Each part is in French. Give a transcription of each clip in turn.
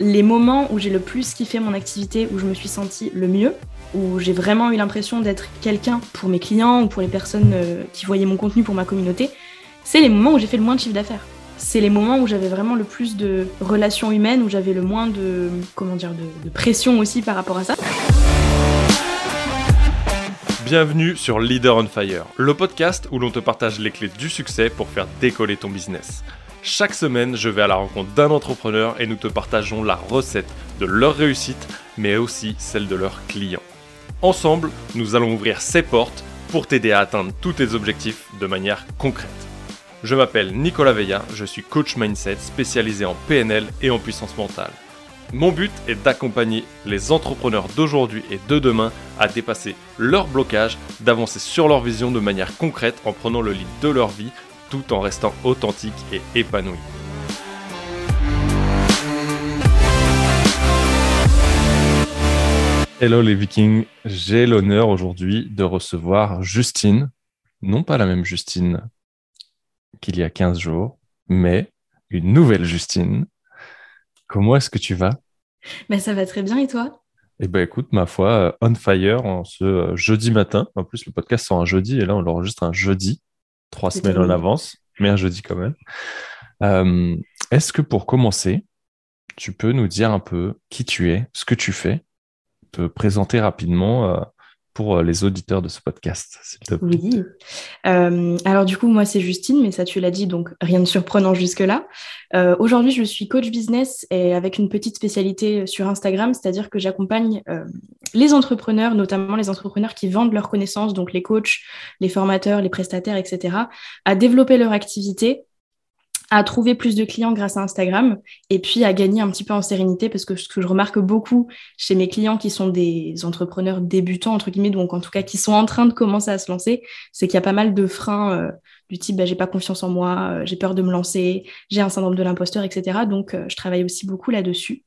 les moments où j'ai le plus kiffé mon activité, où je me suis sentie le mieux, où j'ai vraiment eu l'impression d'être quelqu'un pour mes clients ou pour les personnes euh, qui voyaient mon contenu pour ma communauté, c'est les moments où j'ai fait le moins de chiffre d'affaires. C'est les moments où j'avais vraiment le plus de relations humaines, où j'avais le moins de, comment de pression aussi par rapport à ça. Bienvenue sur Leader on Fire, le podcast où l'on te partage les clés du succès pour faire décoller ton business. Chaque semaine, je vais à la rencontre d'un entrepreneur et nous te partageons la recette de leur réussite, mais aussi celle de leurs clients. Ensemble, nous allons ouvrir ces portes pour t'aider à atteindre tous tes objectifs de manière concrète. Je m'appelle Nicolas Veilla, je suis coach mindset spécialisé en PNL et en puissance mentale. Mon but est d'accompagner les entrepreneurs d'aujourd'hui et de demain à dépasser leurs blocages, d'avancer sur leur vision de manière concrète en prenant le lead de leur vie tout en restant authentique et épanoui. Hello les Vikings, j'ai l'honneur aujourd'hui de recevoir Justine, non pas la même Justine qu'il y a 15 jours, mais une nouvelle Justine. Comment est-ce que tu vas? Ben, Ça va très bien et toi? Eh ben écoute, ma foi, euh, on fire en ce euh, jeudi matin. En plus, le podcast sort un jeudi et là, on l'enregistre un jeudi, trois semaines en avance, mais un jeudi quand même. Euh, est-ce que pour commencer, tu peux nous dire un peu qui tu es, ce que tu fais, te présenter rapidement pour euh, les auditeurs de ce podcast, s'il te plaît. Oui. Euh, alors du coup, moi, c'est Justine, mais ça, tu l'as dit, donc rien de surprenant jusque-là. Euh, aujourd'hui, je suis coach business et avec une petite spécialité sur Instagram, c'est-à-dire que j'accompagne les entrepreneurs, notamment les entrepreneurs qui vendent leurs connaissances, donc les coachs, les formateurs, les prestataires, etc., à développer leur activité à trouver plus de clients grâce à Instagram et puis à gagner un petit peu en sérénité parce que ce que je remarque beaucoup chez mes clients qui sont des entrepreneurs débutants entre guillemets donc en tout cas qui sont en train de commencer à se lancer c'est qu'il y a pas mal de freins euh, du type bah, j'ai pas confiance en moi euh, j'ai peur de me lancer j'ai un syndrome de l'imposteur etc donc euh, je travaille aussi beaucoup là-dessus.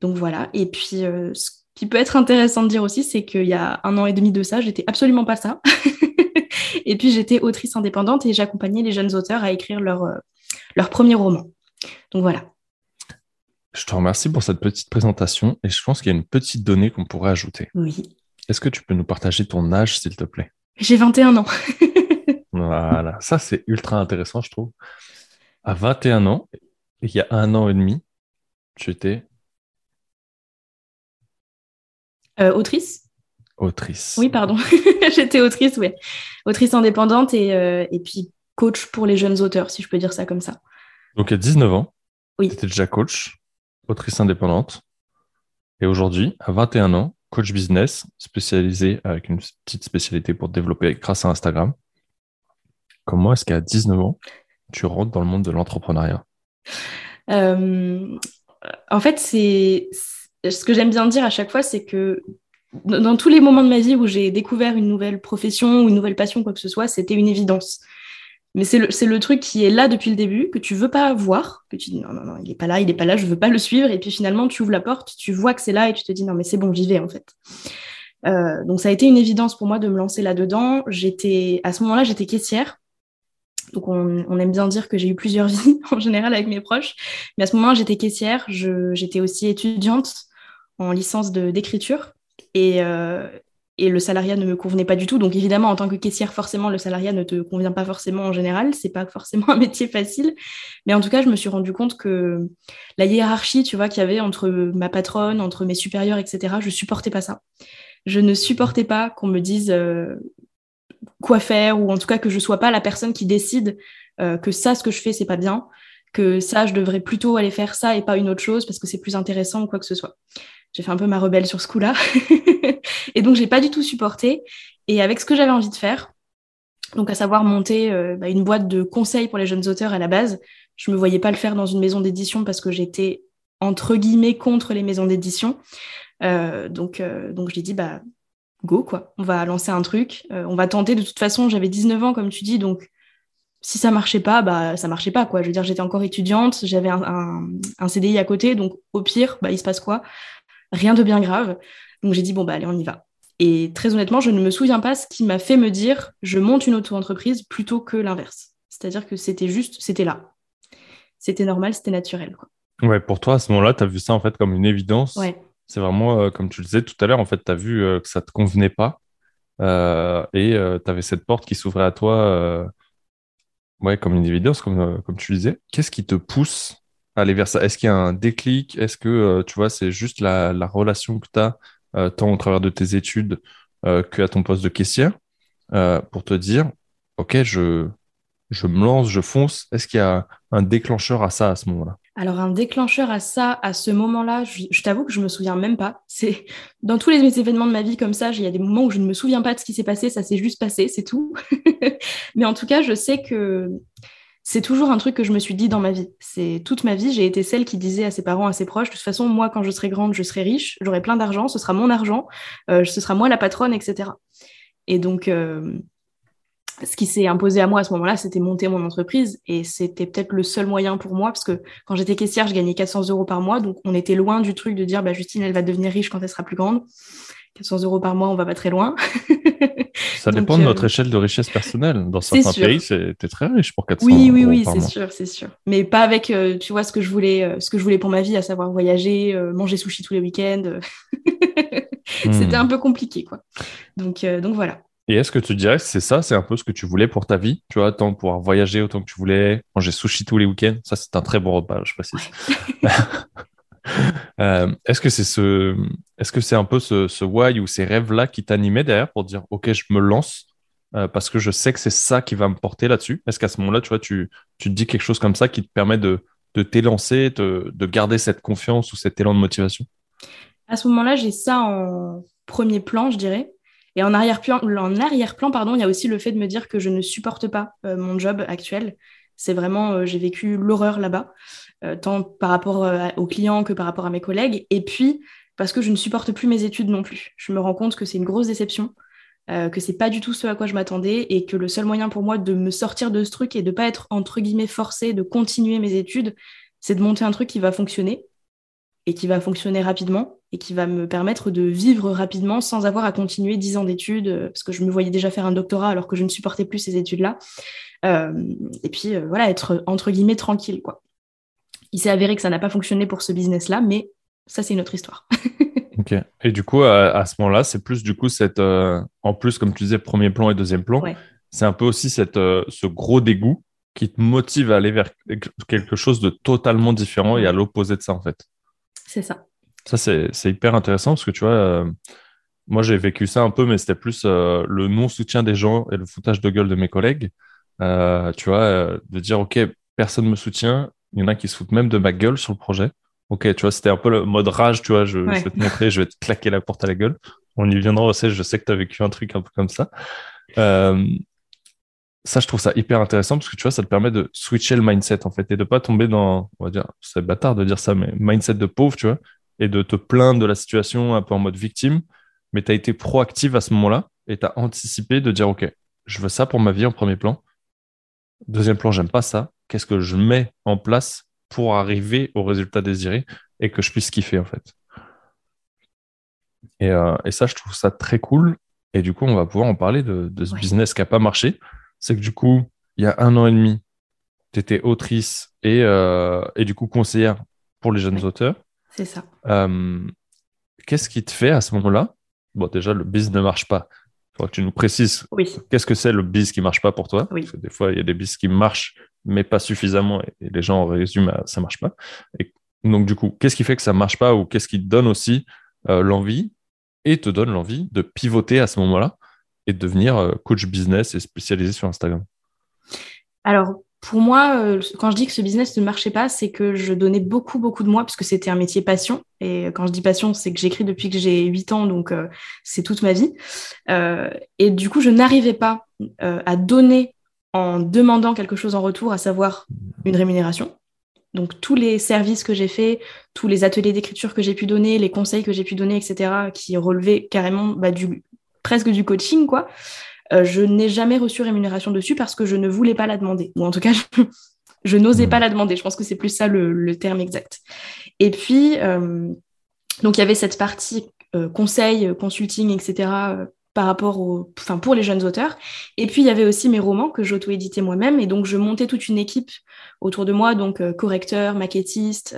Donc voilà. Et puis ce qui peut être intéressant de dire aussi c'est qu'il y a un an et demi de ça j'étais absolument pas ça. Et puis j'étais autrice indépendante et j'accompagnais les jeunes auteurs à écrire leur leur premier roman. Donc voilà. Je te remercie pour cette petite présentation et je pense qu'il y a une petite donnée qu'on pourrait ajouter. Oui. Est-ce que tu peux nous partager ton âge, s'il te plaît? J'ai 21 ans. voilà, ça c'est ultra intéressant, je trouve. À 21 ans, il y a un an et demi, tu étais euh, autrice? Autrice. Oui, pardon. J'étais autrice, oui. Autrice indépendante et, euh, et puis coach pour les jeunes auteurs, si je peux dire ça comme ça. Donc à 19 ans, oui. tu étais déjà coach, autrice indépendante. Et aujourd'hui, à 21 ans, coach business, spécialisé avec une petite spécialité pour développer grâce à Instagram. Comment est-ce qu'à 19 ans, tu rentres dans le monde de l'entrepreneuriat? Euh, En fait, c'est ce que j'aime bien dire à chaque fois, c'est que dans tous les moments de ma vie où j'ai découvert une nouvelle profession ou une nouvelle passion, quoi que ce soit, c'était une évidence. Mais c'est le, le, truc qui est là depuis le début, que tu veux pas voir, que tu dis non, non, non, il est pas là, il est pas là, je veux pas le suivre. Et puis finalement, tu ouvres la porte, tu vois que c'est là et tu te dis non, mais c'est bon, j'y en fait. Euh, donc ça a été une évidence pour moi de me lancer là-dedans. J'étais à ce moment-là, j'étais caissière. Donc on, on, aime bien dire que j'ai eu plusieurs vies en général avec mes proches. Mais à ce moment-là, j'étais caissière. J'étais aussi étudiante en licence d'écriture. Et, euh, et le salariat ne me convenait pas du tout. Donc évidemment, en tant que caissière, forcément, le salariat ne te convient pas forcément en général. C'est pas forcément un métier facile. Mais en tout cas, je me suis rendu compte que la hiérarchie, tu vois, qu'il y avait entre ma patronne, entre mes supérieurs, etc., je supportais pas ça. Je ne supportais pas qu'on me dise euh, quoi faire ou en tout cas que je sois pas la personne qui décide euh, que ça, ce que je fais, c'est pas bien que ça, je devrais plutôt aller faire ça et pas une autre chose parce que c'est plus intéressant ou quoi que ce soit j'ai fait un peu ma rebelle sur ce coup-là. et donc, j'ai pas du tout supporté. Et avec ce que j'avais envie de faire, donc à savoir monter euh, bah, une boîte de conseils pour les jeunes auteurs à la base, je me voyais pas le faire dans une maison d'édition parce que j'étais entre guillemets contre les maisons d'édition. Euh, donc, euh, donc j'ai dit bah go quoi, on va lancer un truc, on va tenter. De toute façon, j'avais 19 ans comme tu dis, donc si ça marchait pas, bah ça marchait pas quoi. Je veux dire, j'étais encore étudiante, j'avais un, un, un, CDI à côté, donc au pire, bah il se passe quoi? Rien de bien grave. Donc j'ai dit, bon, bah allez, on y va. Et très honnêtement, je ne me souviens pas ce qui m'a fait me dire, je monte une auto-entreprise plutôt que l'inverse. C'est-à-dire que c'était juste, c'était là. C'était normal, c'était naturel. Ouais, pour toi, à ce moment-là, tu as vu ça en fait comme une évidence. Ouais. C'est vraiment, comme tu le disais tout à l'heure, en fait, tu as vu que ça te convenait pas et tu avais cette porte qui s'ouvrait à toi ouais, comme une évidence, comme, comme tu disais. Qu'est-ce qui te pousse aller vers ça Est-ce qu'il y a un déclic? Est-ce que, tu vois, c'est juste la, la relation que tu as tant au travers de tes études qu'à ton poste de caissière? Pour te dire, OK, je, je me lance, je fonce. Est-ce qu'il y a un déclencheur à ça à ce moment-là? Alors un déclencheur à ça, à ce moment-là, je, t'avoue que je me souviens même pas. C'est dans tous les événements de ma vie comme ça, il y a des moments où je ne me souviens pas de ce qui s'est passé, ça s'est juste passé, c'est tout. Mais en tout cas, je sais que c'est toujours un truc que je me suis dit dans ma vie. C'est toute ma vie, j'ai été celle qui disait à ses parents, à ses proches, de toute façon, moi, quand je serai grande, je serai riche, j'aurai plein d'argent, ce sera mon argent, euh, ce sera moi la patronne, etc. Et donc, euh, ce qui s'est imposé à moi à ce moment-là, c'était monter mon entreprise. Et c'était peut-être le seul moyen pour moi, parce que quand j'étais caissière, je gagnais 400 euros par mois. Donc, on était loin du truc de dire, bah, Justine, elle va devenir riche quand elle sera plus grande. 400 euros par mois, on va pas très loin. Ça dépend de notre euh, échelle de richesse personnelle. Dans certains pays, c'était très riche pour 400 oui, euros. Oui, oui, oui, c'est sûr, c'est sûr. Mais pas avec, euh, tu vois, ce que je voulais, euh, ce que je voulais pour ma vie, à savoir voyager, manger sushi tous les week-ends. C'était hmm. un peu compliqué, quoi. Donc, donc voilà. Et est-ce que tu dirais que c'est ça, c'est un peu ce que tu voulais pour ta vie Tu vois, tant pouvoir voyager autant que tu voulais, manger sushi tous les week-ends? Ça, c'est un très bon repas, je précise. Euh, est-ce que c'est ce, est-ce que c'est un peu ce, ce why ou ces rêves-là qui t'animaient derrière pour dire, OK, je me lance euh, parce que je sais que c'est ça qui va me porter là-dessus? Est-ce qu'à ce, moment-là, tu vois, tu, tu te dis quelque chose comme ça qui te permet de, de t'élancer, de, de garder cette confiance ou cet élan de motivation? À ce moment-là, j'ai ça en premier plan, je dirais. Et en arrière-plan, en arrière-plan, pardon, il y a aussi le fait de me dire que je ne supporte pas euh, mon job actuel. C'est vraiment, j'ai vécu l'horreur là-bas, tant par rapport aux clients que par rapport à mes collègues. Et puis, parce que je ne supporte plus mes études non plus. Je me rends compte que c'est une grosse déception, que c'est pas du tout ce à quoi je m'attendais et que le seul moyen pour moi de me sortir de ce truc et de pas être entre guillemets forcé de continuer mes études, c'est de monter un truc qui va fonctionner et qui va fonctionner rapidement et qui va me permettre de vivre rapidement sans avoir à continuer dix ans d'études, euh, parce que je me voyais déjà faire un doctorat alors que je ne supportais plus ces études-là. Euh, et puis euh, voilà, être entre guillemets tranquille. Quoi. Il s'est avéré que ça n'a pas fonctionné pour ce business-là, mais ça c'est une autre histoire. ok. Et du coup, à, ce moment-là, c'est plus du coup cette, en plus comme tu disais, premier plan et deuxième plan, c'est un peu aussi cette, ce gros dégoût qui te motive à aller vers quelque chose de totalement différent et à l'opposé de ça en fait. C'est ça. Ça, c'est hyper intéressant parce que tu vois, euh, moi j'ai vécu ça un peu, mais c'était plus euh, le non-soutien des gens et le foutage de gueule de mes collègues. Euh, tu vois, de dire, OK, personne ne me soutient, il y en a qui se foutent même de ma gueule sur le projet. OK, tu vois, c'était un peu le mode rage, tu vois, je, vais te montrer, je vais te claquer la porte à la gueule. On y viendra aussi, je sais que tu as vécu un truc un peu comme ça. ça, je trouve ça hyper intéressant parce que tu vois, ça te permet de switcher le mindset en fait et de pas tomber dans, on va dire, c'est bâtard de dire ça, mais mindset de pauvre, tu vois, et de te plaindre de la situation un peu en mode victime, mais tu as été proactive à ce moment-là et tu as anticipé de dire, OK, je veux ça pour ma vie en premier plan. Deuxième plan, j'aime pas ça. Qu'est-ce que je mets en place pour arriver au résultat désiré et que je puisse kiffer en fait. Et, euh, ça, je trouve ça très cool. Et du coup, on va pouvoir en parler de, ce business qui n'a pas marché. C'est que du coup, il y a un an et demi, tu étais autrice et, euh, et, du coup conseillère pour les jeunes auteurs. C'est ça. Euh, qu'est-ce qui te fait à ce moment-là? Bon, déjà, le biz ne marche pas. Il faudra que tu nous précises oui. qu'est-ce que c'est le biz qui ne marche pas pour toi. Oui. Parce que des fois, il y a des biz qui marchent, mais pas suffisamment, et, les gens résument à ça ne marche pas. Et donc, du coup, qu'est-ce qui fait que ça ne marche pas ou qu'est-ce qui te donne aussi euh, l'envie et te donne l'envie de pivoter à ce moment-là et de devenir euh, coach business et spécialisé sur Instagram? Alors, pour moi, euh, quand je dis que ce business ne marchait pas, c'est que je donnais beaucoup, beaucoup de moi, puisque c'était un métier passion. Et quand je dis passion, c'est que j'écris depuis que j'ai 8 ans, donc euh, c'est toute ma vie. Euh, et du coup, je n'arrivais pas à donner en demandant quelque chose en retour, à savoir une rémunération. Donc tous les services que j'ai faits, tous les ateliers d'écriture que j'ai pu donner, les conseils que j'ai pu donner, etc., qui relevaient carrément bah, du, presque du coaching, quoi. Euh, je n'ai jamais reçu rémunération dessus parce que je ne voulais pas la demander. Ou en tout cas, je, n'osais pas hmm. la demander. Je pense que c'est plus ça le, terme exact. Et puis, euh, donc il y avait cette partie euh, conseil, consulting, etc., par rapport au, enfin pour les jeunes auteurs. Et puis il y avait aussi mes romans que j'auto-éditais moi-même et donc je montais toute une équipe autour de moi, donc correcteur, maquettiste,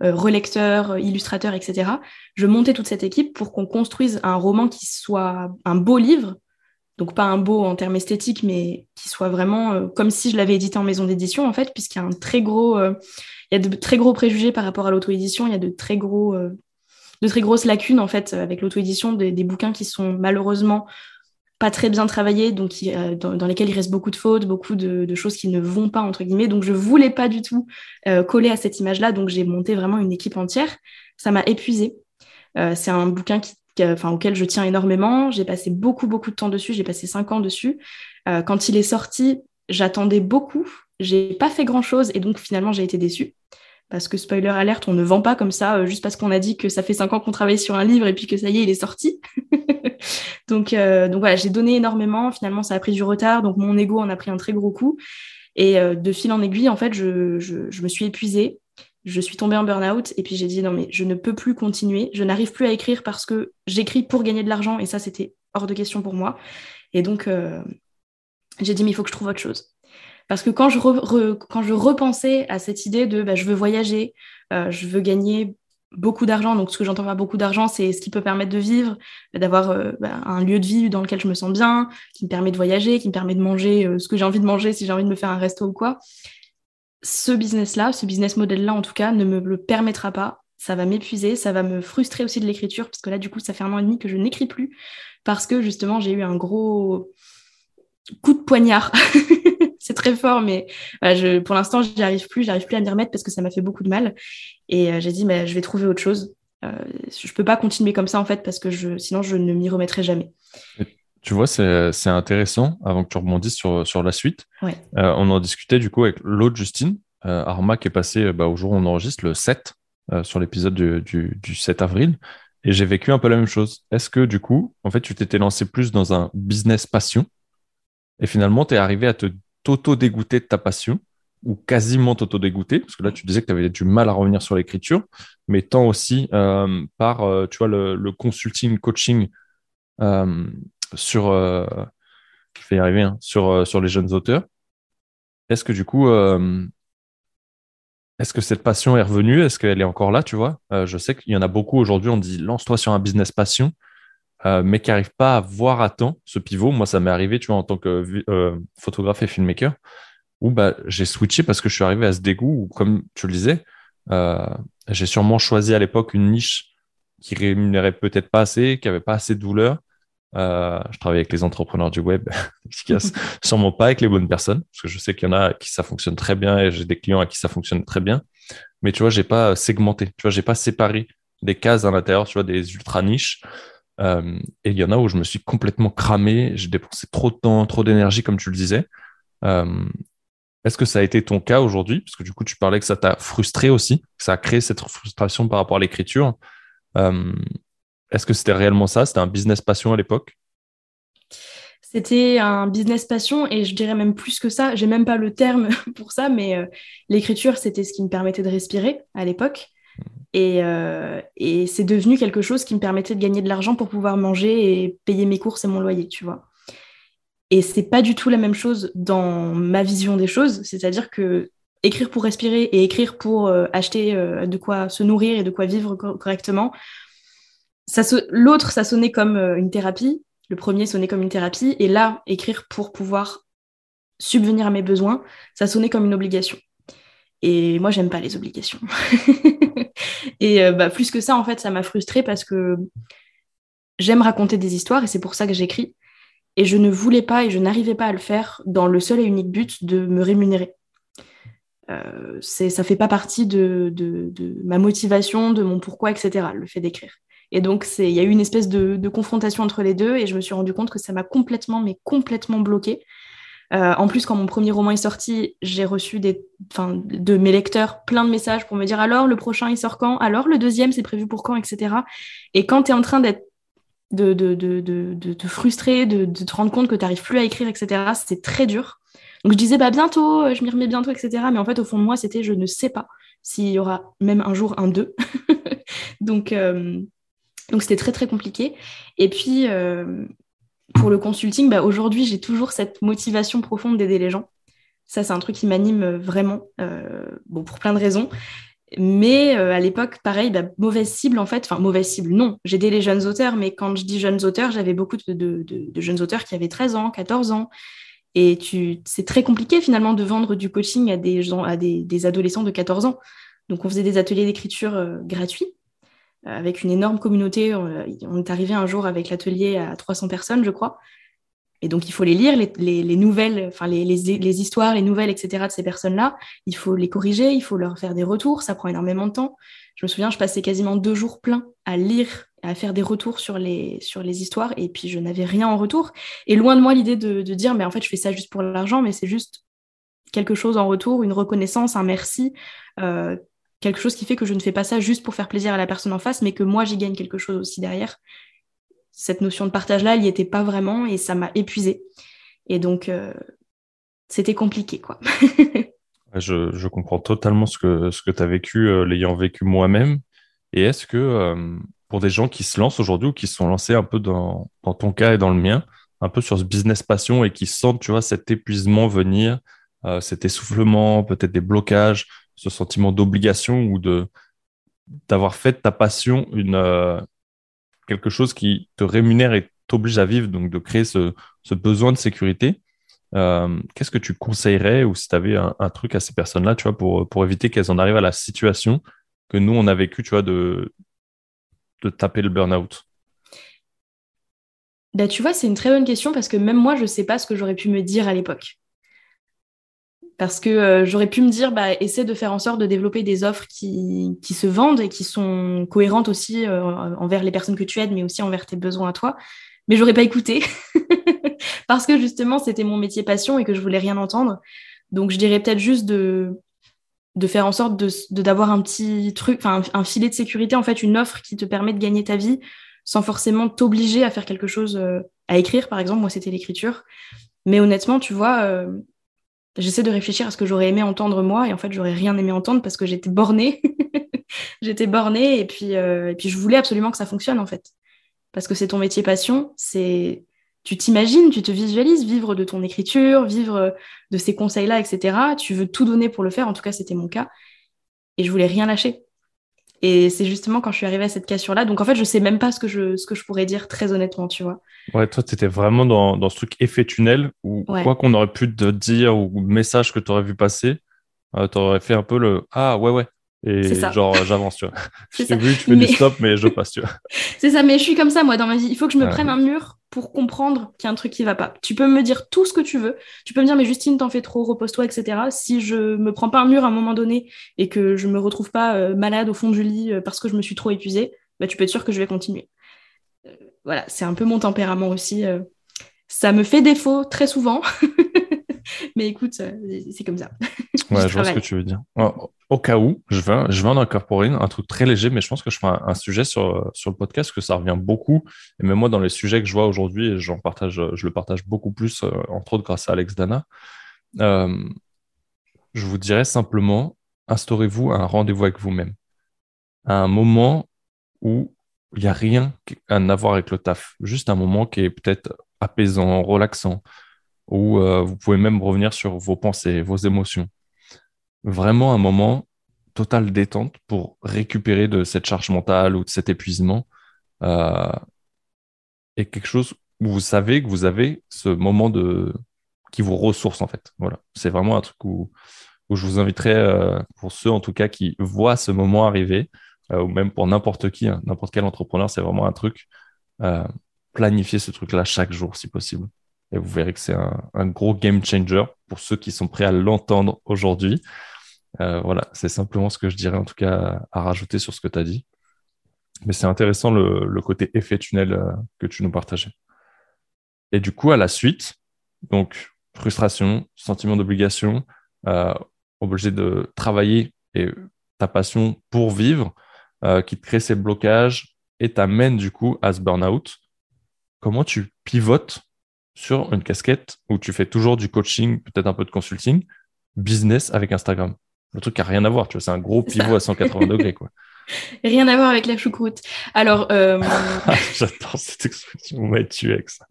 relecteur, illustrateur, etc. Je montais toute cette équipe pour qu'on construise un roman qui soit un beau livre, donc pas un beau en termes esthétiques, mais qui soit vraiment comme si je l'avais édité en maison d'édition en fait, puisqu'il y a gros, il y a de très gros préjugés par rapport à l'auto-édition, il y a de très gros de très grosses lacunes en fait avec l'auto-édition, des, bouquins qui sont malheureusement pas très bien travaillés, donc euh, dans, lesquels il reste beaucoup de fautes, beaucoup de, choses qui ne vont pas entre guillemets. Donc je voulais pas du tout euh, coller à cette image-là, donc j'ai monté vraiment une équipe entière. Ça m'a épuisé. Euh, c'est un bouquin qui, enfin, auquel je tiens énormément. J'ai passé beaucoup beaucoup de temps dessus. J'ai passé cinq ans dessus. quand il est sorti, j'attendais beaucoup. J'ai pas fait grand chose et donc finalement j'ai été déçue parce que spoiler alerte, on ne vend pas comme ça euh, juste parce qu'on a dit que ça fait cinq ans qu'on travaille sur un livre et puis que ça y est, il est sorti. donc, euh, donc voilà, j'ai donné énormément. Finalement, ça a pris du retard, donc mon ego en a pris un très gros coup. Et euh, de fil en aiguille, en fait, je, je, me suis épuisée. Je suis tombée en burn-out et puis j'ai dit non mais je ne peux plus continuer. Je n'arrive plus à écrire parce que j'écris pour gagner de l'argent et ça c'était hors de question pour moi. Et donc j'ai dit mais il faut que je trouve autre chose. Parce que quand je, quand je repensais à cette idée de bah, je veux voyager, euh, je veux gagner beaucoup d'argent, donc ce que j'entends par beaucoup d'argent, c'est ce qui peut permettre de vivre, d'avoir euh, bah, un lieu de vie dans lequel je me sens bien, qui me permet de voyager, qui me permet de manger euh, ce que j'ai envie de manger si j'ai envie de me faire un resto ou quoi. Ce business-là, ce business model-là en tout cas, ne me le permettra pas. Ça va m'épuiser, ça va me frustrer aussi de l'écriture, parce que là, du coup, ça fait un an et demi que je n'écris plus, parce que justement, j'ai eu un gros coup de poignard c'est très fort, mais pour l'instant, j'y arrive plus, j'arrive plus à m'y remettre parce que ça m'a fait beaucoup de mal. Et euh, j'ai dit, mais je vais trouver autre chose. Euh, je peux pas continuer comme ça en fait parce que sinon je ne m'y remettrai jamais. Tu vois, c'est intéressant avant que tu rebondisses sur, sur la suite. Euh, on en discutait du coup avec l'autre Justine, Arma, qui est passé bah, au jour où on enregistre le 7 sur l'épisode du, du, du 7 avril. Et j'ai vécu un peu la même chose. Est-ce que du coup, en fait, tu t'étais lancé plus dans un business passion et finalement, tu es arrivé à te t'auto-dégoûter de ta passion ou quasiment t'auto-dégoûter, parce que là, tu disais que tu avais du mal à revenir sur l'écriture, mais tant aussi euh, par, euh, tu vois, le, consulting, coaching euh, sur, vais y arriver, hein, sur, sur les jeunes auteurs. Est-ce que du coup, est-ce que cette passion est revenue? Est-ce qu'elle est encore là, tu vois? Je sais qu'il y en a beaucoup aujourd'hui, on dit lance-toi sur un business passion. Euh, mais qui n'arrivent pas à voir à temps ce pivot. Moi, ça m'est arrivé, tu vois, en tant que euh, photographe et filmmaker, où bah, j'ai switché parce que je suis arrivé à ce dégoût où, comme tu le disais, euh, j'ai sûrement choisi à l'époque une niche qui rémunérait peut-être pas assez, qui avait pas assez de douleur. Je travaille avec les entrepreneurs du web sûrement pas avec les bonnes personnes, parce que je sais qu'il y en a à qui ça fonctionne très bien et j'ai des clients à qui ça fonctionne très bien. Mais tu vois, j'ai pas segmenté, tu vois, j'ai pas séparé des cases à l'intérieur, tu vois, des ultra niches. Euh, et il y en a où je me suis complètement cramé, j'ai dépensé trop de temps, trop d'énergie, comme tu le disais. Euh, est-ce que ça a été ton cas aujourd'hui? Parce que du coup, tu parlais que ça t'a frustré aussi, que ça a créé cette frustration par rapport à l'écriture. Euh, est-ce que c'était réellement ça? C'était un business passion à l'époque? C'était un business passion et je dirais même plus que ça. J'ai même pas le terme pour ça, mais l'écriture, c'était ce qui me permettait de respirer à l'époque. Euh, et, c'est devenu quelque chose qui me permettait de gagner de l'argent pour pouvoir manger et payer mes courses et mon loyer, tu vois. Et c'est pas du tout la même chose dans ma vision des choses. C'est-à-dire que écrire pour respirer et écrire pour euh, acheter euh, de quoi se nourrir et de quoi vivre correctement, l'autre, ça sonnait comme une thérapie. Le premier sonnait comme une thérapie. Et là, écrire pour pouvoir subvenir à mes besoins, ça sonnait comme une obligation. Et moi, j'aime pas les obligations. et euh, bah, plus que ça, en fait, ça m'a frustrée parce que j'aime raconter des histoires et c'est pour ça que j'écris. Et je ne voulais pas et je n'arrivais pas à le faire dans le seul et unique but de me rémunérer. Euh, ça fait pas partie de, ma motivation, de mon pourquoi, etc., le fait d'écrire. Et donc, il y a eu une espèce de, confrontation entre les deux et je me suis rendu compte que ça m'a complètement, mais complètement bloquée. Euh, en plus, quand mon premier roman est sorti, j'ai reçu de mes lecteurs plein de messages pour me dire alors le prochain il sort quand? Alors le deuxième c'est prévu pour quand? Etc. Et quand tu es en train d'être de, te frustrer, de, te rendre compte que tu n'arrives plus à écrire, etc., c'est très dur. Donc je disais bah bientôt, euh, je m'y remets bientôt, etc. Mais en fait, au fond de moi, c'était je ne sais pas s'il y aura même un jour un deux. donc, euh, Donc c'était très très compliqué. Et puis pour le consulting, bah, aujourd'hui j'ai toujours cette motivation profonde d'aider les gens. Ça c'est un truc qui m'anime vraiment, bon pour plein de raisons. Mais à l'époque, pareil, bah, mauvaise cible en fait. Enfin, mauvaise cible, non. J'aidais les jeunes auteurs, mais quand je dis jeunes auteurs, j'avais beaucoup de, jeunes auteurs qui avaient 13 ans, 14 ans, et tu, c'est très compliqué finalement de vendre du coaching à des à des, adolescents de 14 ans. Donc on faisait des ateliers d'écriture euh, gratuits euh, avec une énorme communauté. On, est arrivé un jour avec l'atelier à 300 personnes, je crois. Et donc il faut les lire, les, nouvelles, enfin les, les, histoires, les nouvelles, etc. de ces personnes-là. Il faut les corriger, il faut leur faire des retours. Ça prend énormément de temps. Je me souviens, je passais quasiment deux jours pleins à lire à faire des retours sur les, sur les histoires et puis je n'avais rien en retour. Et loin de moi l'idée de, dire, mais en fait, je fais ça juste pour l'argent, mais c'est juste quelque chose en retour, une reconnaissance, un merci, euh, quelque chose qui fait que je ne fais pas ça juste pour faire plaisir à la personne en face, mais que moi, j'y gagne quelque chose aussi derrière. Cette notion de partage-là, elle n'y était pas vraiment et ça m'a épuisé. Et donc, euh, c'était compliqué, quoi. je, je, comprends totalement ce que, ce que tu as vécu, euh, l'ayant vécu moi-même. Et est-ce que pour des gens qui se lancent aujourd'hui ou qui se sont lancés un peu dans, ton cas et dans le mien, un peu sur ce business passion et qui sentent, tu vois, cet épuisement venir, euh, cet essoufflement, peut-être des blocages, ce sentiment d'obligation ou de d'avoir fait ta passion une euh, quelque chose qui te rémunère et t'oblige à vivre, donc de créer ce, besoin de sécurité. Euh, qu'est-ce que tu conseillerais ou si tu avais un, truc à ces personnes-là, tu vois, pour, pour éviter qu'elles en arrivent à la situation que nous, on a vécu, tu vois, de, de taper le burn-out? Bah, Tu vois, c'est une très bonne question parce que même moi, je ne sais pas ce que j'aurais pu me dire à l'époque. Parce que euh, j'aurais pu me dire, bah, essaie de faire en sorte de développer des offres qui, se vendent et qui sont cohérentes aussi euh, envers les personnes que tu aides, mais aussi envers tes besoins à toi. Mais j'aurais pas écouté parce que justement, c'était mon métier passion et que je voulais rien entendre. Donc, je dirais peut-être juste de de faire en sorte de d'avoir un petit truc, enfin un, filet de sécurité, en fait, une offre qui te permet de gagner ta vie sans forcément t'obliger à faire quelque chose, euh, à écrire, par exemple. Moi, c'était l'écriture. Mais honnêtement, tu vois, euh, j'essaie de réfléchir à ce que j'aurais aimé entendre moi, et en fait, j'aurais rien aimé entendre parce que j'étais bornée. j'étais bornée, et puis, euh, et puis je voulais absolument que ça fonctionne, en fait. Parce que c'est ton métier passion, c'est tu t'imagines, tu te visualises vivre de ton écriture, vivre de ces conseils-là, etc. Tu veux tout donner pour le faire, en tout cas c'était mon cas. Et je voulais rien lâcher. Et c'est justement quand je suis arrivée à cette cassure-là. Donc en fait, je sais même pas ce que je, ce que je pourrais dire très honnêtement, tu vois. Ouais, toi, tu étais vraiment dans, dans, ce truc effet tunnel où quoi qu'on aurait pu te dire ou message que tu aurais vu passer, euh, tu aurais fait un peu le Ah ouais, ouais, et genre, j'avance, tu vois. je t'ai vu, tu fais du stop, mais je passe, tu vois. c'est ça, mais je suis comme ça, moi, dans ma vie. Il faut que je me prenne un mur pour comprendre qu'il y a un truc qui va pas. Tu peux me dire tout ce que tu veux. Tu peux me dire, mais Justine, t'en fais trop, repose-toi, etc. Si je me prends pas un mur à un moment donné et que je me retrouve pas euh, malade au fond du lit euh, parce que je me suis trop épuisée, bah, tu peux être sûr que je vais continuer. Euh, voilà, c'est un peu mon tempérament aussi. ça me fait défaut très souvent. mais écoute, c'est comme ça. Ouais, je vois ce que tu veux dire. Au cas où, je vais, je vais en incorporer un truc très léger, mais je pense que je ferai un, sujet sur, sur le podcast, que ça revient beaucoup. Et même moi, dans les sujets que je vois aujourd'hui, j'en partage, je le partage beaucoup plus, euh, entre autres grâce à Alex Dana. Euh, je vous dirais simplement, instaurez-vous un rendez-vous avec vous-même. À un moment où il n'y a rien à voir avec le taf. Juste un moment qui est peut-être apaisant, relaxant, où euh, vous pouvez même revenir sur vos pensées, vos émotions vraiment un moment total détente pour récupérer de cette charge mentale ou de cet épuisement euh, et quelque chose où vous savez que vous avez ce moment de qui vous ressource en fait. Voilà, c'est vraiment un truc où, où je vous inviterai euh, pour ceux en tout cas qui voient ce moment arriver ou même pour n'importe qui, hein, n'importe quel entrepreneur, c'est vraiment un truc planifier ce truc-là chaque jour si possible. Et vous verrez que c'est un, gros game changer pour ceux qui sont prêts à l'entendre aujourd'hui. Euh, voilà, c'est simplement ce que je dirais en tout cas à, rajouter sur ce que tu as dit. Mais c'est intéressant le, côté effet tunnel euh, que tu nous partageais. Et du coup, à la suite, donc frustration, sentiment d'obligation, euh, obligé de travailler et ta passion pour vivre, qui te crée ces blocages et t'amène du coup à ce burn-out. Comment tu pivotes sur une casquette où tu fais toujours du coaching, peut-être un peu de consulting, business avec Instagram le truc n'a rien à voir, tu vois, c'est un gros pivot à 180 degrés, quoi. Rien à voir avec la choucroute. Alors, euh, j'adore cette expression. On m'a tué avec ça.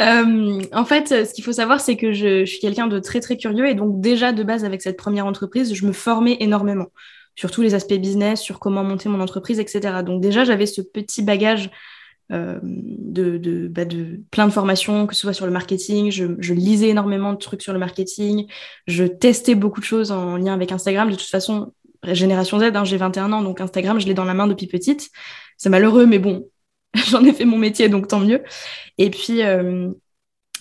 Euh, en fait, ce qu'il faut savoir, c'est que je, suis quelqu'un de très très curieux et donc déjà de base avec cette première entreprise, je me formais énormément sur tous les aspects business, sur comment monter mon entreprise, etc. Donc déjà, j'avais ce petit bagage euh, de, bah, de, plein de formations, que ce soit sur le marketing. Je, lisais énormément de trucs sur le marketing. Je testais beaucoup de choses en lien avec Instagram. De toute façon, génération Z, hein, j'ai 21 ans, donc Instagram, je l'ai dans la main depuis petite. C'est malheureux, mais bon, j'en ai fait mon métier, donc tant mieux. Et puis, euh,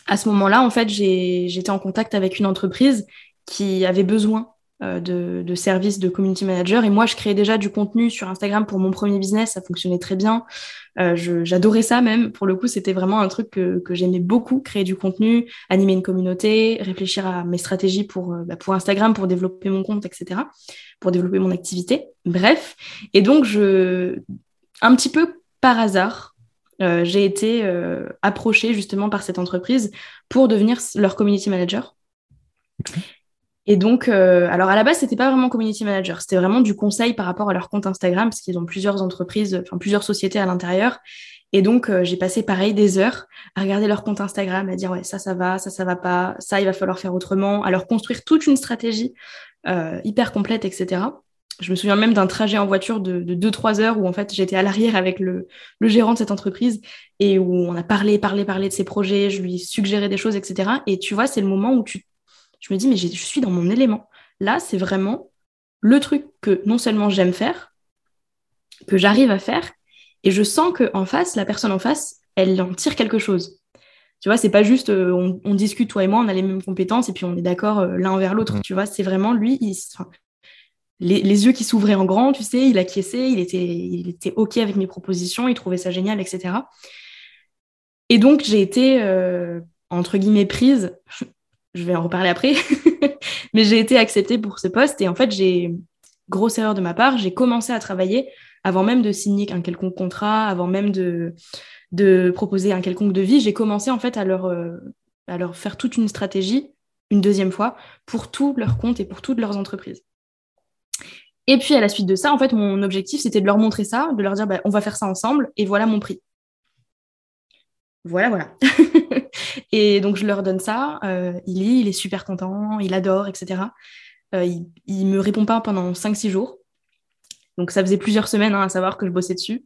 à ce moment-là, en fait, j'étais en contact avec une entreprise qui avait besoin de, de, services de community manager. Et moi, je créais déjà du contenu sur Instagram pour mon premier business. Ça fonctionnait très bien. Euh, J'adorais ça même. Pour le coup, c'était vraiment un truc que, que j'aimais beaucoup, créer du contenu, animer une communauté, réfléchir à mes stratégies pour, euh, bah, pour Instagram, pour développer mon compte, etc., pour développer mon activité. Bref. Et donc, je, un petit peu par hasard, euh, j'ai été euh, approchée justement par cette entreprise pour devenir leur community manager. Et donc, euh, alors à la base, c'était pas vraiment community manager, c'était vraiment du conseil par rapport à leur compte Instagram, parce qu'ils ont plusieurs entreprises, enfin plusieurs sociétés à l'intérieur. Et donc, euh, j'ai passé pareil des heures à regarder leur compte Instagram, à dire ouais, ça, ça va, ça, ça va pas, ça, il va falloir faire autrement, à leur construire toute une stratégie euh, hyper complète, etc. Je me souviens même d'un trajet en voiture de 2-3 heures où en fait j'étais à l'arrière avec le, le, gérant de cette entreprise et où on a parlé, parlé, parlé de ses projets, je lui suggérais des choses, etc. Et tu vois, c'est le moment où tu je me dis, mais je suis dans mon élément. Là, c'est vraiment le truc que non seulement j'aime faire, que j'arrive à faire, et je sens que en face, la personne en face, elle en tire quelque chose. Tu vois, c'est pas juste euh, on, discute toi et moi, on a les mêmes compétences et puis on est d'accord euh, l'un envers l'autre. Tu vois, c'est vraiment lui, les, yeux qui s'ouvraient en grand, tu sais, il acquiesçait, il était, il était ok avec mes propositions, il trouvait ça génial, etc. Et donc j'ai été euh, entre guillemets prise je vais en reparler après, mais j'ai été acceptée pour ce poste et en fait, j'ai, grosse erreur de ma part, j'ai commencé à travailler avant même de signer un quelconque contrat, avant même de, de proposer un quelconque devis, j'ai commencé en fait à leur, euh, à leur faire toute une stratégie une deuxième fois pour tous leurs comptes et pour toutes leurs entreprises. Et puis à la suite de ça, en fait, mon objectif, c'était de leur montrer ça, de leur dire, bah, on va faire ça ensemble, et voilà mon prix. Voilà, voilà. et donc, je leur donne ça. Euh, il lit, il est super content, il adore, etc. Euh, il, ne me répond pas pendant 5-6 jours. Donc, ça faisait plusieurs semaines hein, à savoir que je bossais dessus.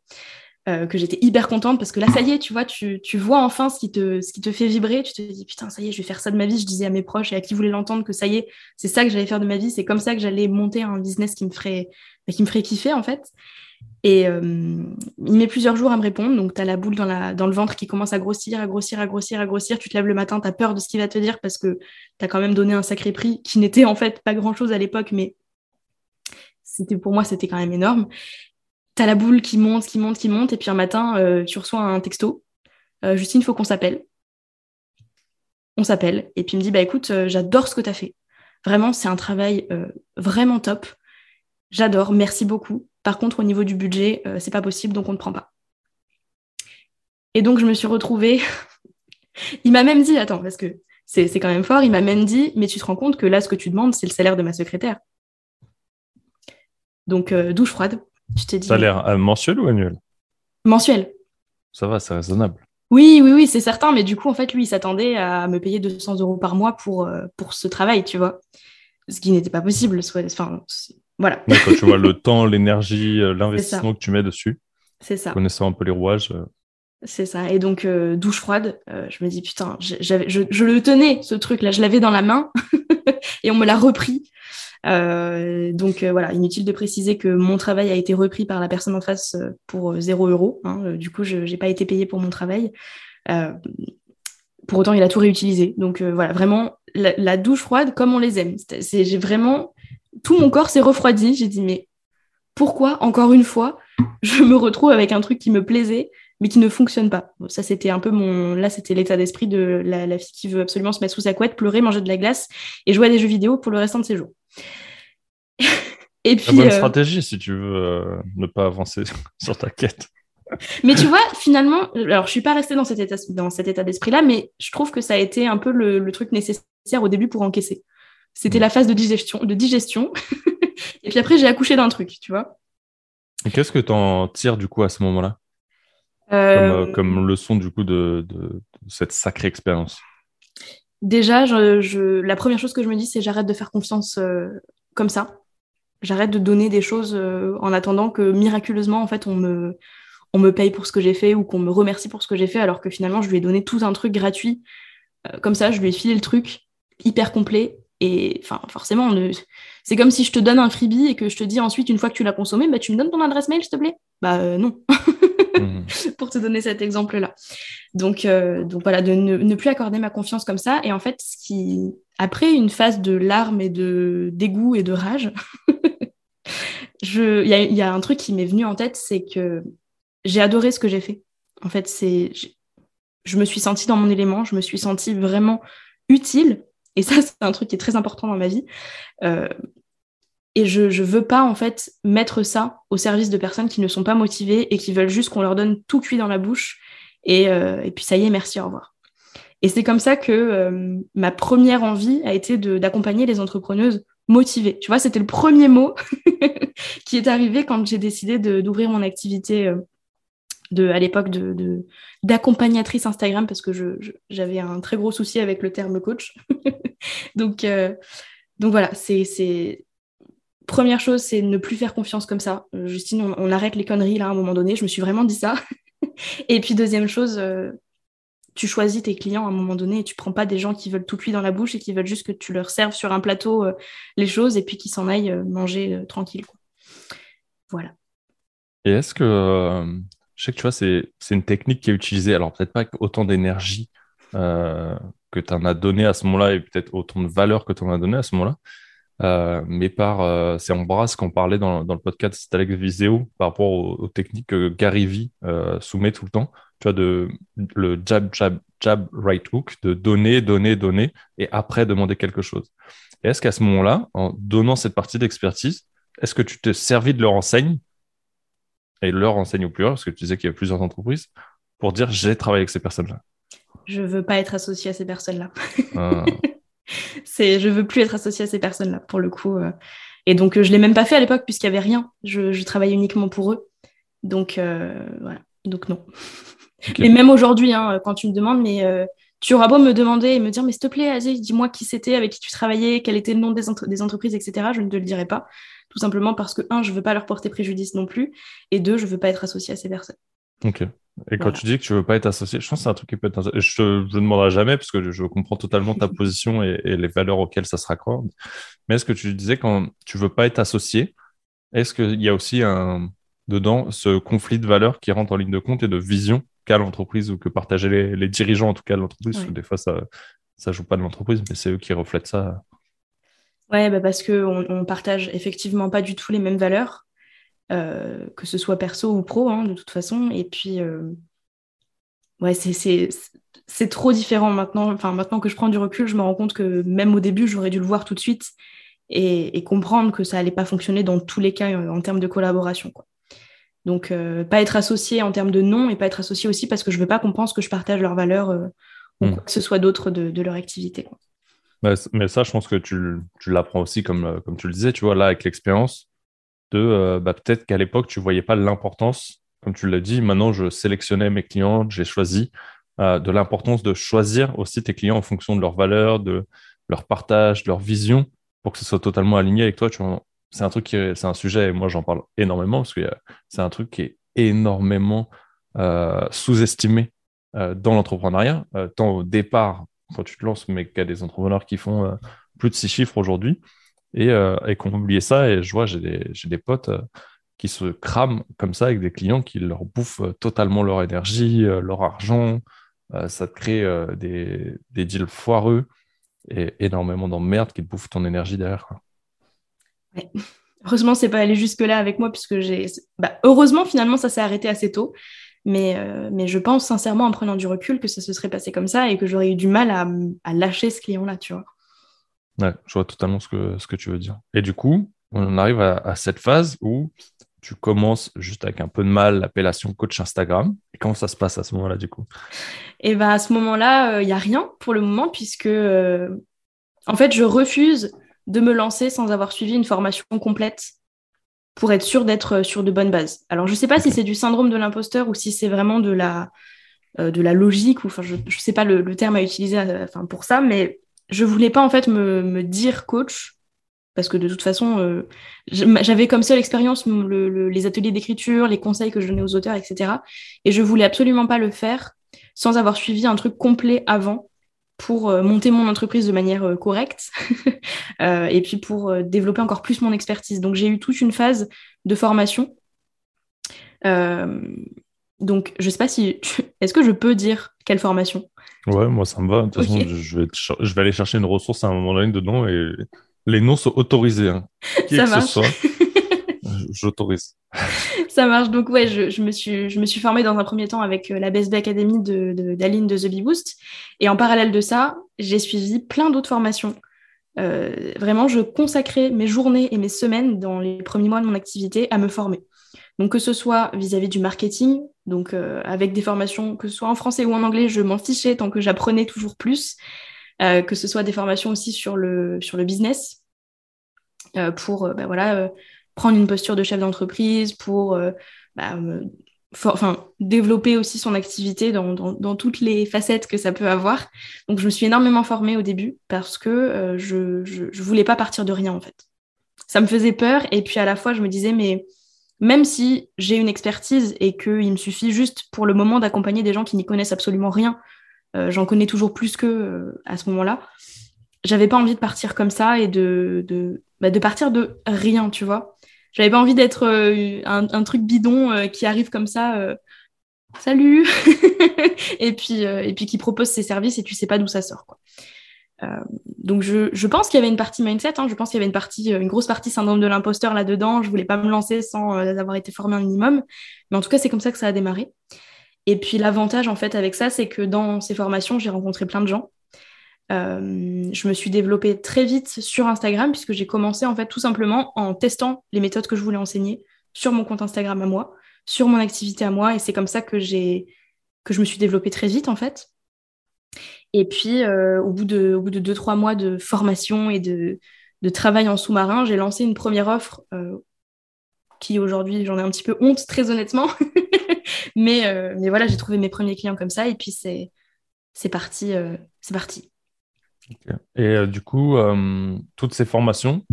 Euh, que j'étais hyper contente parce que là, ça y est, tu vois, tu, vois enfin ce qui, te, ce qui te fait vibrer. Tu te dis, putain, ça y est, je vais faire ça de ma vie. Je disais à mes proches et à qui voulait l'entendre que ça y est, c'est ça que j'allais faire de ma vie. C'est comme ça que j'allais monter un business qui me ferait, bah, qui me ferait kiffer, en fait. Et euh, il met plusieurs jours à me répondre. Donc, tu as la boule dans, le ventre qui commence à grossir, à grossir, à grossir, à grossir. Tu te lèves le matin, tu as peur de ce qu'il va te dire parce que tu as quand même donné un sacré prix qui n'était en fait pas grand-chose à l'époque, mais c'était pour moi, c'était quand même énorme. Tu as la boule qui monte, qui monte, qui monte. Et puis un matin, euh, tu reçois un texto. Euh, Justine, il faut qu'on s'appelle. On s'appelle. Et puis il me dit, bah écoute, j'adore ce que tu as fait. Vraiment, c'est un travail vraiment top. J'adore, merci beaucoup. Par contre, au niveau du budget, euh, c'est pas possible, donc on ne prend pas. Et donc, je me suis retrouvée. il m'a même dit, attends, parce que c'est quand même fort, il m'a même dit, mais tu te rends compte que là, ce que tu demandes, c'est le salaire de ma secrétaire. Donc, euh, douche froide. Je t'ai dit. Salaire euh, mensuel ou annuel? Mensuel. Ça va, c'est raisonnable. Oui, oui, oui, c'est certain, mais du coup, en fait, lui, il s'attendait à me payer 200 euros par mois pour, pour ce travail, tu vois. Ce qui n'était pas possible. Enfin, voilà. quand tu vois le temps, l'énergie, euh, l'investissement que tu mets dessus. C'est ça. Connaissant un peu les rouages. Euh. C'est ça. Et donc, euh, douche froide, je me dis, putain, je, je, le tenais, ce truc-là, je l'avais dans la main et on me l'a repris. donc voilà, inutile de préciser que mon travail a été repris par la personne en face pour 0 euros. Hein. du coup, je n'ai pas été payée pour mon travail. pour autant, il a tout réutilisé. Donc voilà, vraiment, la, la, douche froide comme on les aime. J'ai vraiment tout mon corps s'est refroidi. J'ai dit, mais pourquoi, encore une fois, je me retrouve avec un truc qui me plaisait, mais qui ne fonctionne pas? Ça, c'était un peu mon. Là, c'était l'état d'esprit de la, fille qui veut absolument se mettre sous sa couette, pleurer, manger de la glace et jouer à des jeux vidéo pour le restant de ses jours. et puis. bonne euh, stratégie si tu veux euh, ne pas avancer sur ta quête. mais tu vois, finalement, alors je suis pas restée dans cet état, dans cet état d'esprit-là, mais je trouve que ça a été un peu le truc nécessaire au début pour encaisser. C'était la phase de digestion. De digestion. et puis après, j'ai accouché d'un truc, tu vois. Et qu'est-ce que tu en tires du coup à ce moment-là? Comme, comme, leçon du coup de, de cette sacrée expérience Déjà, je, la première chose que je me dis, c'est j'arrête de faire confiance comme ça. J'arrête de donner des choses en attendant que miraculeusement, en fait, on me, on me paye pour ce que j'ai fait ou qu'on me remercie pour ce que j'ai fait, alors que finalement, je lui ai donné tout un truc gratuit. Euh, comme ça, je lui ai filé le truc hyper complet. Et enfin, forcément, c'est comme si je te donne un freebie et que je te dis ensuite, une fois que tu l'as consommé, bah, tu me donnes ton adresse mail, s'il te plaît? Bah euh, non. Mhm. pour te donner cet exemple-là. Donc, euh, donc voilà, de ne, plus accorder ma confiance comme ça. Et en fait, ce qui, après une phase de larmes et de dégoût et de rage, il y, y a un truc qui m'est venu en tête, c'est que j'ai adoré ce que j'ai fait. En fait, c'est, je me suis sentie dans mon élément, je me suis sentie vraiment utile. Et ça, c'est un truc qui est très important dans ma vie. Euh, et je ne veux pas, en fait, mettre ça au service de personnes qui ne sont pas motivées et qui veulent juste qu'on leur donne tout cuit dans la bouche. Et, euh, et puis, ça y est, merci, au revoir. Et c'est comme ça que euh, ma première envie a été d'accompagner les entrepreneuses motivées. Tu vois, c'était le premier mot qui est arrivé quand j'ai décidé d'ouvrir mon activité à l'époque de, d'accompagnatrice Instagram parce que j'avais un très gros souci avec le terme coach. donc, euh, donc voilà, c'est, première chose, c'est ne plus faire confiance comme ça. Euh, Justine, on, arrête les conneries là à un moment donné. Je me suis vraiment dit ça. et puis deuxième chose, euh, tu choisis tes clients à un moment donné et tu prends pas des gens qui veulent tout cuit dans la bouche et qui veulent juste que tu leur serves sur un plateau les choses et puis qui s'en aillent manger tranquille. Voilà. Et est-ce que je sais que tu vois, c'est, une technique qui est utilisée, alors peut-être pas avec autant d'énergie que tu en as donné à ce moment-là et peut-être autant de valeur que tu en as donné à ce moment-là. Euh, mais par, euh, c'est Ambras qu'on parlait dans, dans, le podcast Alex Viseo par rapport aux, techniques que Gary Vee soumet tout le temps. Tu vois, de, le jab, jab, jab, right hook, de donner, donner, donner et après demander quelque chose. Est-ce qu'à ce, moment-là, en donnant cette partie d'expertise, est-ce que tu te servis de leur enseigne et leur enseigne au plus parce que tu disais qu'il y a plusieurs entreprises, pour dire j'ai travaillé avec ces personnes-là? Je veux pas être associé à ces personnes-là. Ah. c'est, je veux plus être associé à ces personnes-là, pour le coup. Euh. Et donc, je l'ai même pas fait à l'époque, puisqu'il n'y avait rien. Je, travaillais uniquement pour eux. Donc, euh, voilà. Donc, non. Et même aujourd'hui, hein, quand tu me demandes, mais euh, tu auras beau me demander et me dire, mais s'il te plaît, Aziz, dis-moi qui c'était, avec qui tu travaillais, quel était le nom des, des entreprises, etc. Je ne te le dirai pas tout simplement parce que, un, je veux pas leur porter préjudice non plus, et deux, je veux pas être associé à ces personnes. Ok. Et quand tu dis que tu veux pas être associé, je pense que c'est un truc qui peut être. Je ne demanderai jamais parce que je comprends totalement ta position et, les valeurs auxquelles ça se raccorde. Mais est-ce que tu disais quand tu veux pas être associé, est-ce qu'il y a aussi un dedans ce conflit de valeurs qui rentre en ligne de compte et de vision qu'a l'entreprise ou que partageaient les, dirigeants en tout cas de l'entreprise? Des fois, ça ça joue pas de l'entreprise, mais c'est eux qui reflètent ça. Ouais, bah parce qu'on on partage effectivement pas du tout les mêmes valeurs, euh, que ce soit perso ou pro, hein, de toute façon. Et puis, euh, ouais, c'est trop différent maintenant. Enfin, maintenant que je prends du recul, je me rends compte que même au début, j'aurais dû le voir tout de suite et, comprendre que ça allait pas fonctionner dans tous les cas euh, en, termes de collaboration. Quoi. Donc, pas être associé en termes de nom et pas être associé aussi parce que je veux pas qu'on pense que je partage leurs valeurs ou hmm. quoi que ce soit d'autre de, de, leur activité. Quoi. Mais, ça, je pense que tu, tu l'apprends aussi, comme, comme tu le disais, tu vois, là, avec l'expérience, euh, bah, peut-être qu'à l'époque, tu ne voyais pas l'importance, comme tu l'as dit, maintenant, je sélectionnais mes clients, j'ai choisi euh, de l'importance de choisir aussi tes clients en fonction de leurs valeurs, de leur partage, de leur vision, pour que ce soit totalement aligné avec toi. C'est un truc qui c'est un sujet, et moi, j'en parle énormément, parce que c'est un truc qui est énormément sous-estimé dans l'entrepreneuriat, tant au départ quand tu te lances, mais qu'il y a des entrepreneurs qui font euh, plus de six chiffres aujourd'hui et, euh, et qu'on oublié ça. Et je vois, j'ai des, des, potes euh, qui se crament comme ça avec des clients qui leur bouffent totalement leur énergie, leur argent. ça te crée des, des, deals foireux et énormément d'emmerdes qui te bouffent ton énergie derrière. Ouais. Heureusement, c'est pas allé jusque-là avec moi, puisque j'ai. Bah, heureusement, finalement, ça s'est arrêté assez tôt. Mais, euh, mais je pense sincèrement, en prenant du recul, que ça se serait passé comme ça et que j'aurais eu du mal à, à lâcher ce client-là, tu vois. Ouais, je vois totalement ce que, ce que tu veux dire. Et du coup, on arrive à, cette phase où tu commences juste avec un peu de mal l'appellation coach Instagram. Et comment ça se passe à ce moment-là, du coup? Et eh bien, à ce moment-là, il euh, n'y a rien pour le moment, puisque euh, en fait, je refuse de me lancer sans avoir suivi une formation complète pour être sûr d'être sur de bonnes bases. Alors, je ne sais pas si c'est du syndrome de l'imposteur ou si c'est vraiment de la, de la logique, ou enfin, je ne sais pas le, terme à utiliser enfin, pour ça, mais je voulais pas en fait me, dire coach parce que de toute façon, euh, j'avais comme seule expérience les ateliers d'écriture, les conseils que je donnais aux auteurs, etc. Et je voulais absolument pas le faire sans avoir suivi un truc complet avant pour euh, monter mon entreprise de manière euh, correcte et puis pour développer encore plus mon expertise. Donc j'ai eu toute une phase de formation. donc je sais pas si... Est-ce que je peux dire quelle formation? Ouais, moi ça me va. De toute façon, je vais, je vais aller chercher une ressource à un moment donné dedans et les noms sont autorisés. Hein. Qui ça que marche. ce soit, j'autorise. ça marche. Donc, ouais, je, je, me suis, je me suis formée dans un premier temps avec euh, la BSB Academy d'Aline de, d'Aline de, The Bee Boost. Et en parallèle de ça, j'ai suivi plein d'autres formations. Euh, vraiment, je consacrais mes journées et mes semaines dans les premiers mois de mon activité à me former. Donc, que ce soit vis-à-vis du marketing, donc euh, avec des formations, que ce soit en français ou en anglais, je m'en fichais tant que j'apprenais toujours plus. Euh, que ce soit des formations aussi sur le, sur le business, euh, pour bah, voilà, prendre une posture de chef d'entreprise, pour bah, enfin, développer aussi son activité dans, dans, toutes les facettes que ça peut avoir. Donc, je me suis énormément formée au début parce que je, je, voulais pas partir de rien, en fait. Ça me faisait peur et puis à la fois, je me disais, mais même si j'ai une expertise et qu'il me suffit juste pour le moment d'accompagner des gens qui n'y connaissent absolument rien euh, j'en connais toujours plus que euh, à ce moment-là. J'avais pas envie de partir comme ça et de, bah, partir de rien, tu vois. J'avais pas envie d'être euh, un, truc bidon qui arrive comme ça, salut, et puis et puis qui propose ses services et tu sais pas d'où ça sort, quoi. Donc je, pense qu'il y avait une partie mindset, hein, je pense qu'il y avait une partie, une grosse partie syndrome de l'imposteur là-dedans. Je voulais pas me lancer sans avoir été formée un minimum, mais en tout cas c'est comme ça que ça a démarré. Et puis l'avantage en fait avec ça, c'est que dans ces formations, j'ai rencontré plein de gens. Euh, je me suis développée très vite sur Instagram puisque j'ai commencé en fait tout simplement en testant les méthodes que je voulais enseigner sur mon compte Instagram à moi, sur mon activité à moi, et c'est comme ça que j'ai que je me suis développée très vite en fait. Et puis euh, au bout de au bout de deux trois mois de formation et de, de travail en sous-marin, j'ai lancé une première offre euh, qui aujourd'hui j'en ai un petit peu honte très honnêtement mais, euh, mais voilà, j'ai trouvé mes premiers clients comme ça et puis c'est, c'est parti. C'est parti. Et du coup, toutes ces formations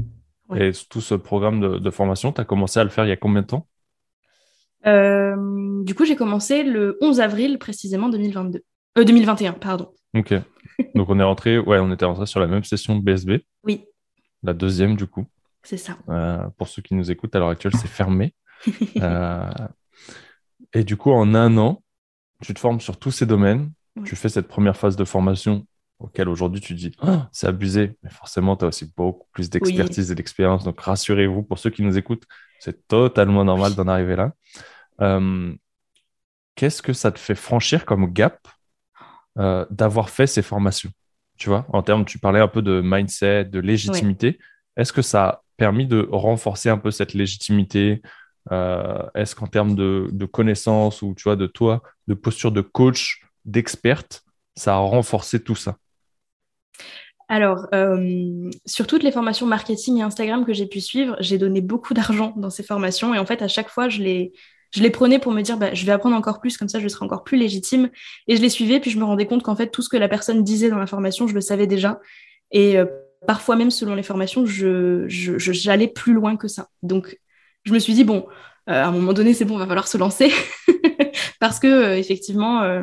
et tout ce programme de, formation, tu as commencé à le faire il y a combien de temps? Du coup, j'ai commencé le 11 avril précisément 2022. 2021, pardon. Ok. Donc on est rentré, ouais, on était rentré sur la même session de BSB. Oui. La deuxième du coup. C'est ça. pour ceux qui nous écoutent, à l'heure actuelle, c'est fermé. Et du coup, en un an, tu te formes sur tous ces domaines. Tu fais cette première phase de formation auquel aujourd'hui tu dis oh, c'est abusé. Mais forcément, tu as aussi beaucoup plus d'expertise et d'expérience. Donc rassurez-vous, pour ceux qui nous écoutent, c'est totalement normal d'en arriver là. Euh, qu'est-ce que ça te fait franchir comme gap euh, d'avoir fait ces formations Tu vois, en termes, tu parlais un peu de mindset, de légitimité. Est-ce que ça a permis de renforcer un peu cette légitimité, euh, est-ce qu'en termes de, connaissances ou tu vois, de toi, de posture de coach, d'experte, ça a renforcé tout ça? Alors, euh, sur toutes les formations marketing et Instagram que j'ai pu suivre, j'ai donné beaucoup d'argent dans ces formations. Et en fait, à chaque fois, je les, je les prenais pour me dire, bah, je vais apprendre encore plus, comme ça, je serai encore plus légitime. Et je les suivais, puis je me rendais compte qu'en fait, tout ce que la personne disait dans la formation, je le savais déjà. Et euh, parfois même, selon les formations, je, j'allais plus loin que ça. Donc, je me suis dit, bon, euh, à un moment donné, c'est bon, va falloir se lancer. Parce que, euh, effectivement,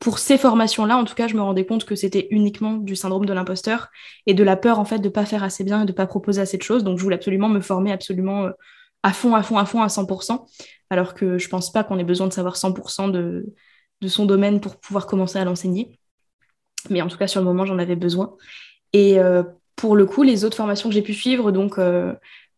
pour ces formations-là, en tout cas, je me rendais compte que c'était uniquement du syndrome de l'imposteur et de la peur, en fait, de ne pas faire assez bien et de ne pas proposer assez de choses. Donc, je voulais absolument me former absolument à fond, à fond, à fond, à 100%. Alors que je ne pense pas qu'on ait besoin de savoir 100% de, de son domaine pour pouvoir commencer à l'enseigner. Mais en tout cas, sur le moment, j'en avais besoin. Et pour le coup, les autres formations que j'ai pu suivre, donc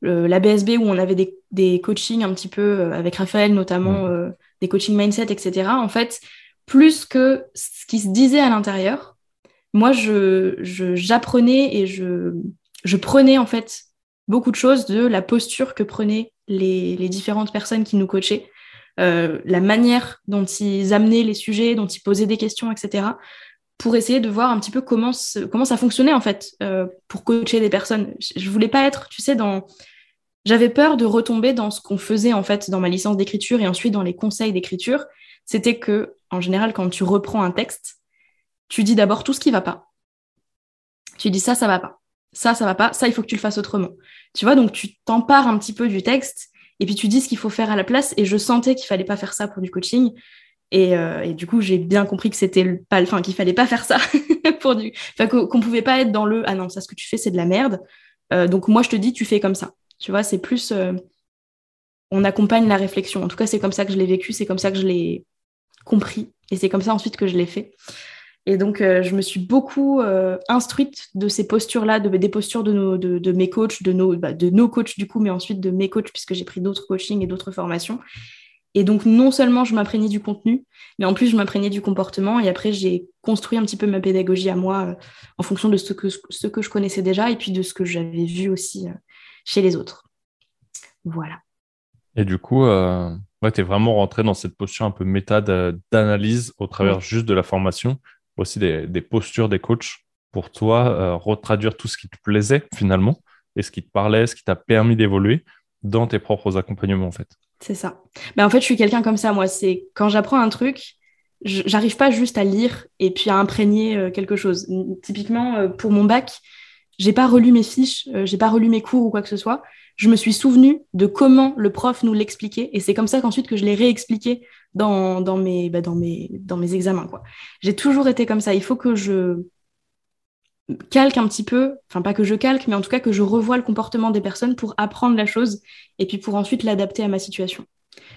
la BSB où on avait des, des, coachings un petit peu euh, avec Raphaël notamment, euh, des coaching mindset, etc. En fait, plus que ce qui se disait à l'intérieur, moi, je, j'apprenais et je, je prenais en fait beaucoup de choses de la posture que prenaient les, différentes personnes qui nous coachaient, euh, la manière dont ils amenaient les sujets, dont ils posaient des questions, etc pour essayer de voir un petit peu comment, comment ça fonctionnait en fait pour coacher des personnes. Je voulais pas être, tu sais, dans j'avais peur de retomber dans ce qu'on faisait en fait dans ma licence d'écriture et ensuite dans les conseils d'écriture. C'était que, en général, quand tu reprends un texte, tu dis d'abord tout ce qui va pas. Tu dis ça, ça va pas. Ça, ça va pas. Ça, il faut que tu le fasses autrement. Tu vois, donc tu t'empares un petit peu du texte et puis tu dis ce qu'il faut faire à la place. Et je sentais qu'il fallait pas faire ça pour du coaching. Et, euh, du coup, j'ai bien compris que c'était pas, enfin, qu'il fallait pas faire ça pour du, enfin, qu'on pouvait pas être dans le ah non, ça, ce que tu fais, c'est de la merde. Euh, donc moi, je te dis, tu fais comme ça. Tu vois, c'est plus, euh, on accompagne la réflexion. En tout cas, c'est comme ça que je l'ai vécu, c'est comme ça que je l'ai compris, et c'est comme ça ensuite que je l'ai fait. Et donc, je me suis beaucoup instruite de ces postures-là, de, des postures de, nos, de, mes coachs, de nos, bah, de nos coachs du coup, mais ensuite de mes coachs, puisque j'ai pris d'autres coachings et d'autres formations. Et donc, non seulement je m'imprégnais du contenu, mais en plus, je m'imprégnais du comportement. Et après, j'ai construit un petit peu ma pédagogie à moi euh, en fonction de ce que, ce que je connaissais déjà et puis de ce que j'avais vu aussi euh, chez les autres. Voilà. Et du coup, euh, tu es vraiment rentré dans cette posture un peu méta d'analyse au travers juste de la formation, aussi des, postures des coachs pour toi, euh, retraduire tout ce qui te plaisait finalement et ce qui te parlait, ce qui t'a permis d'évoluer dans tes propres accompagnements en fait. C'est ça. Mais en fait, je suis quelqu'un comme ça, moi. C'est quand j'apprends un truc, j'arrive pas juste à lire et puis à imprégner euh, quelque chose. Typiquement, euh, pour mon bac, j'ai pas relu mes fiches, j'ai pas relu mes cours ou quoi que ce soit. Je me suis souvenu de comment le prof nous l'expliquait et c'est comme ça qu'ensuite que je l'ai réexpliqué dans, dans, mes, bah, dans, mes, dans mes examens. J'ai toujours été comme ça. Il faut que je calque un petit peu, enfin pas que je calque, mais en tout cas que je revoie le comportement des personnes pour apprendre la chose et puis pour ensuite l'adapter à ma situation.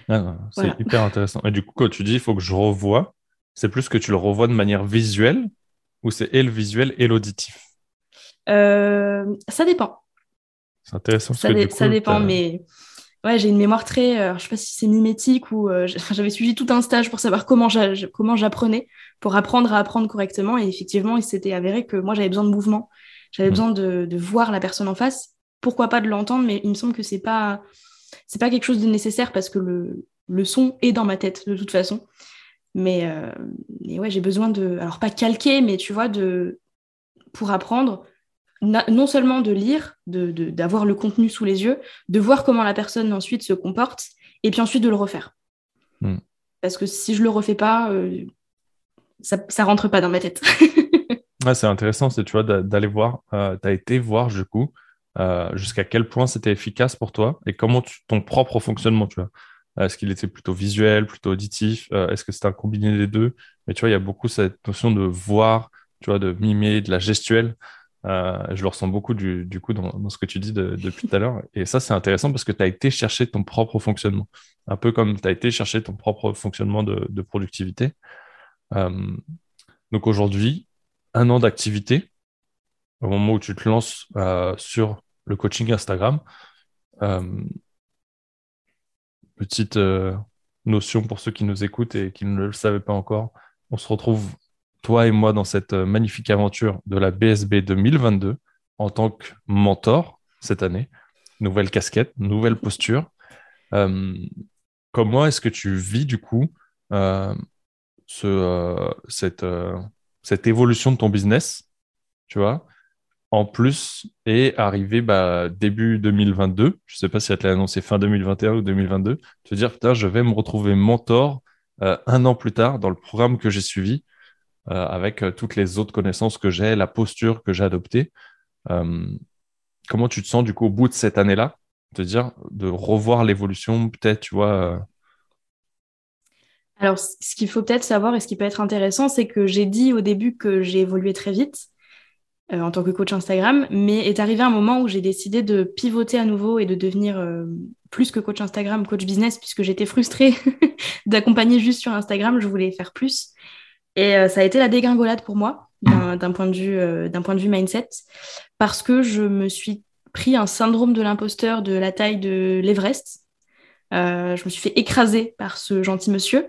Ah, c'est hyper intéressant. Et du coup, quand tu dis il faut que je revoie, c'est plus que tu le revois de manière visuelle ou c'est et le visuel et l'auditif? Euh, Ça dépend. C'est intéressant. ça, ça dépend, mais ouais, j'ai une mémoire très, euh, je sais pas si c'est mimétique ou euh, j'avais suivi tout un stage pour savoir comment j'apprenais, pour apprendre à apprendre correctement. Et effectivement, il s'était avéré que moi, j'avais besoin de mouvement, j'avais mmh. besoin de, de, voir la personne en face. Pourquoi pas de l'entendre, mais il me semble que c'est pas, c'est pas quelque chose de nécessaire parce que le, le son est dans ma tête de toute façon. Mais, euh, mais ouais, j'ai besoin de, alors pas calquer, mais tu vois, de, pour apprendre, non seulement de lire, d'avoir de, le contenu sous les yeux, de voir comment la personne ensuite se comporte, et puis ensuite de le refaire. Hmm. Parce que si je le refais pas, euh, ça, ça rentre pas dans ma tête. c'est intéressant, c'est tu vois d'aller voir. Euh, tu as été voir du coup euh, jusqu'à quel point c'était efficace pour toi et comment tu, ton propre fonctionnement, tu vois. Est-ce qu'il était plutôt visuel, plutôt auditif Est-ce que c'était un combiné des deux? Mais tu vois, il y a beaucoup cette notion de voir, tu vois, de mimer, de la gestuelle. Euh, je le ressens beaucoup du, coup dans, ce que tu dis depuis tout à l'heure. Et ça, c'est intéressant parce que tu as été chercher ton propre fonctionnement. Un peu comme tu as été chercher ton propre fonctionnement de, productivité. Euh, donc aujourd'hui, un an d'activité, au moment où tu te lances euh, sur le coaching Instagram. petite notion pour ceux qui nous écoutent et qui ne le savaient pas encore. On se retrouve toi et moi dans cette euh, magnifique aventure de la BSB 2022 en tant que mentor cette année. Nouvelle casquette, nouvelle posture. Euh, comment est-ce que tu vis du coup euh, ce, cette, cette évolution de ton business, tu vois, en plus et arrivé bah, début 2022, je ne sais pas si elle te l'a annoncé fin 2021 ou 2022, te dire putain, je vais me retrouver mentor un an plus tard dans le programme que j'ai suivi avec euh, toutes les autres connaissances que j'ai, la posture que j'ai adoptée. Euh, comment tu te sens du coup au bout de cette année-là? De dire de revoir l'évolution peut-être tu vois alors ce qu'il faut peut-être savoir et ce qui peut être intéressant c'est que j'ai dit au début que j'ai évolué très vite en tant que coach Instagram mais est arrivé un moment où j'ai décidé de pivoter à nouveau et de devenir plus que coach Instagram coach business puisque j'étais frustrée d'accompagner juste sur Instagram je voulais faire plus et euh, ça a été la dégringolade pour moi, d'un point, de vue, euh, point de vue mindset, parce que je me suis pris un syndrome de l'imposteur de la taille de l'Everest. Euh, je me suis fait écraser par ce gentil monsieur.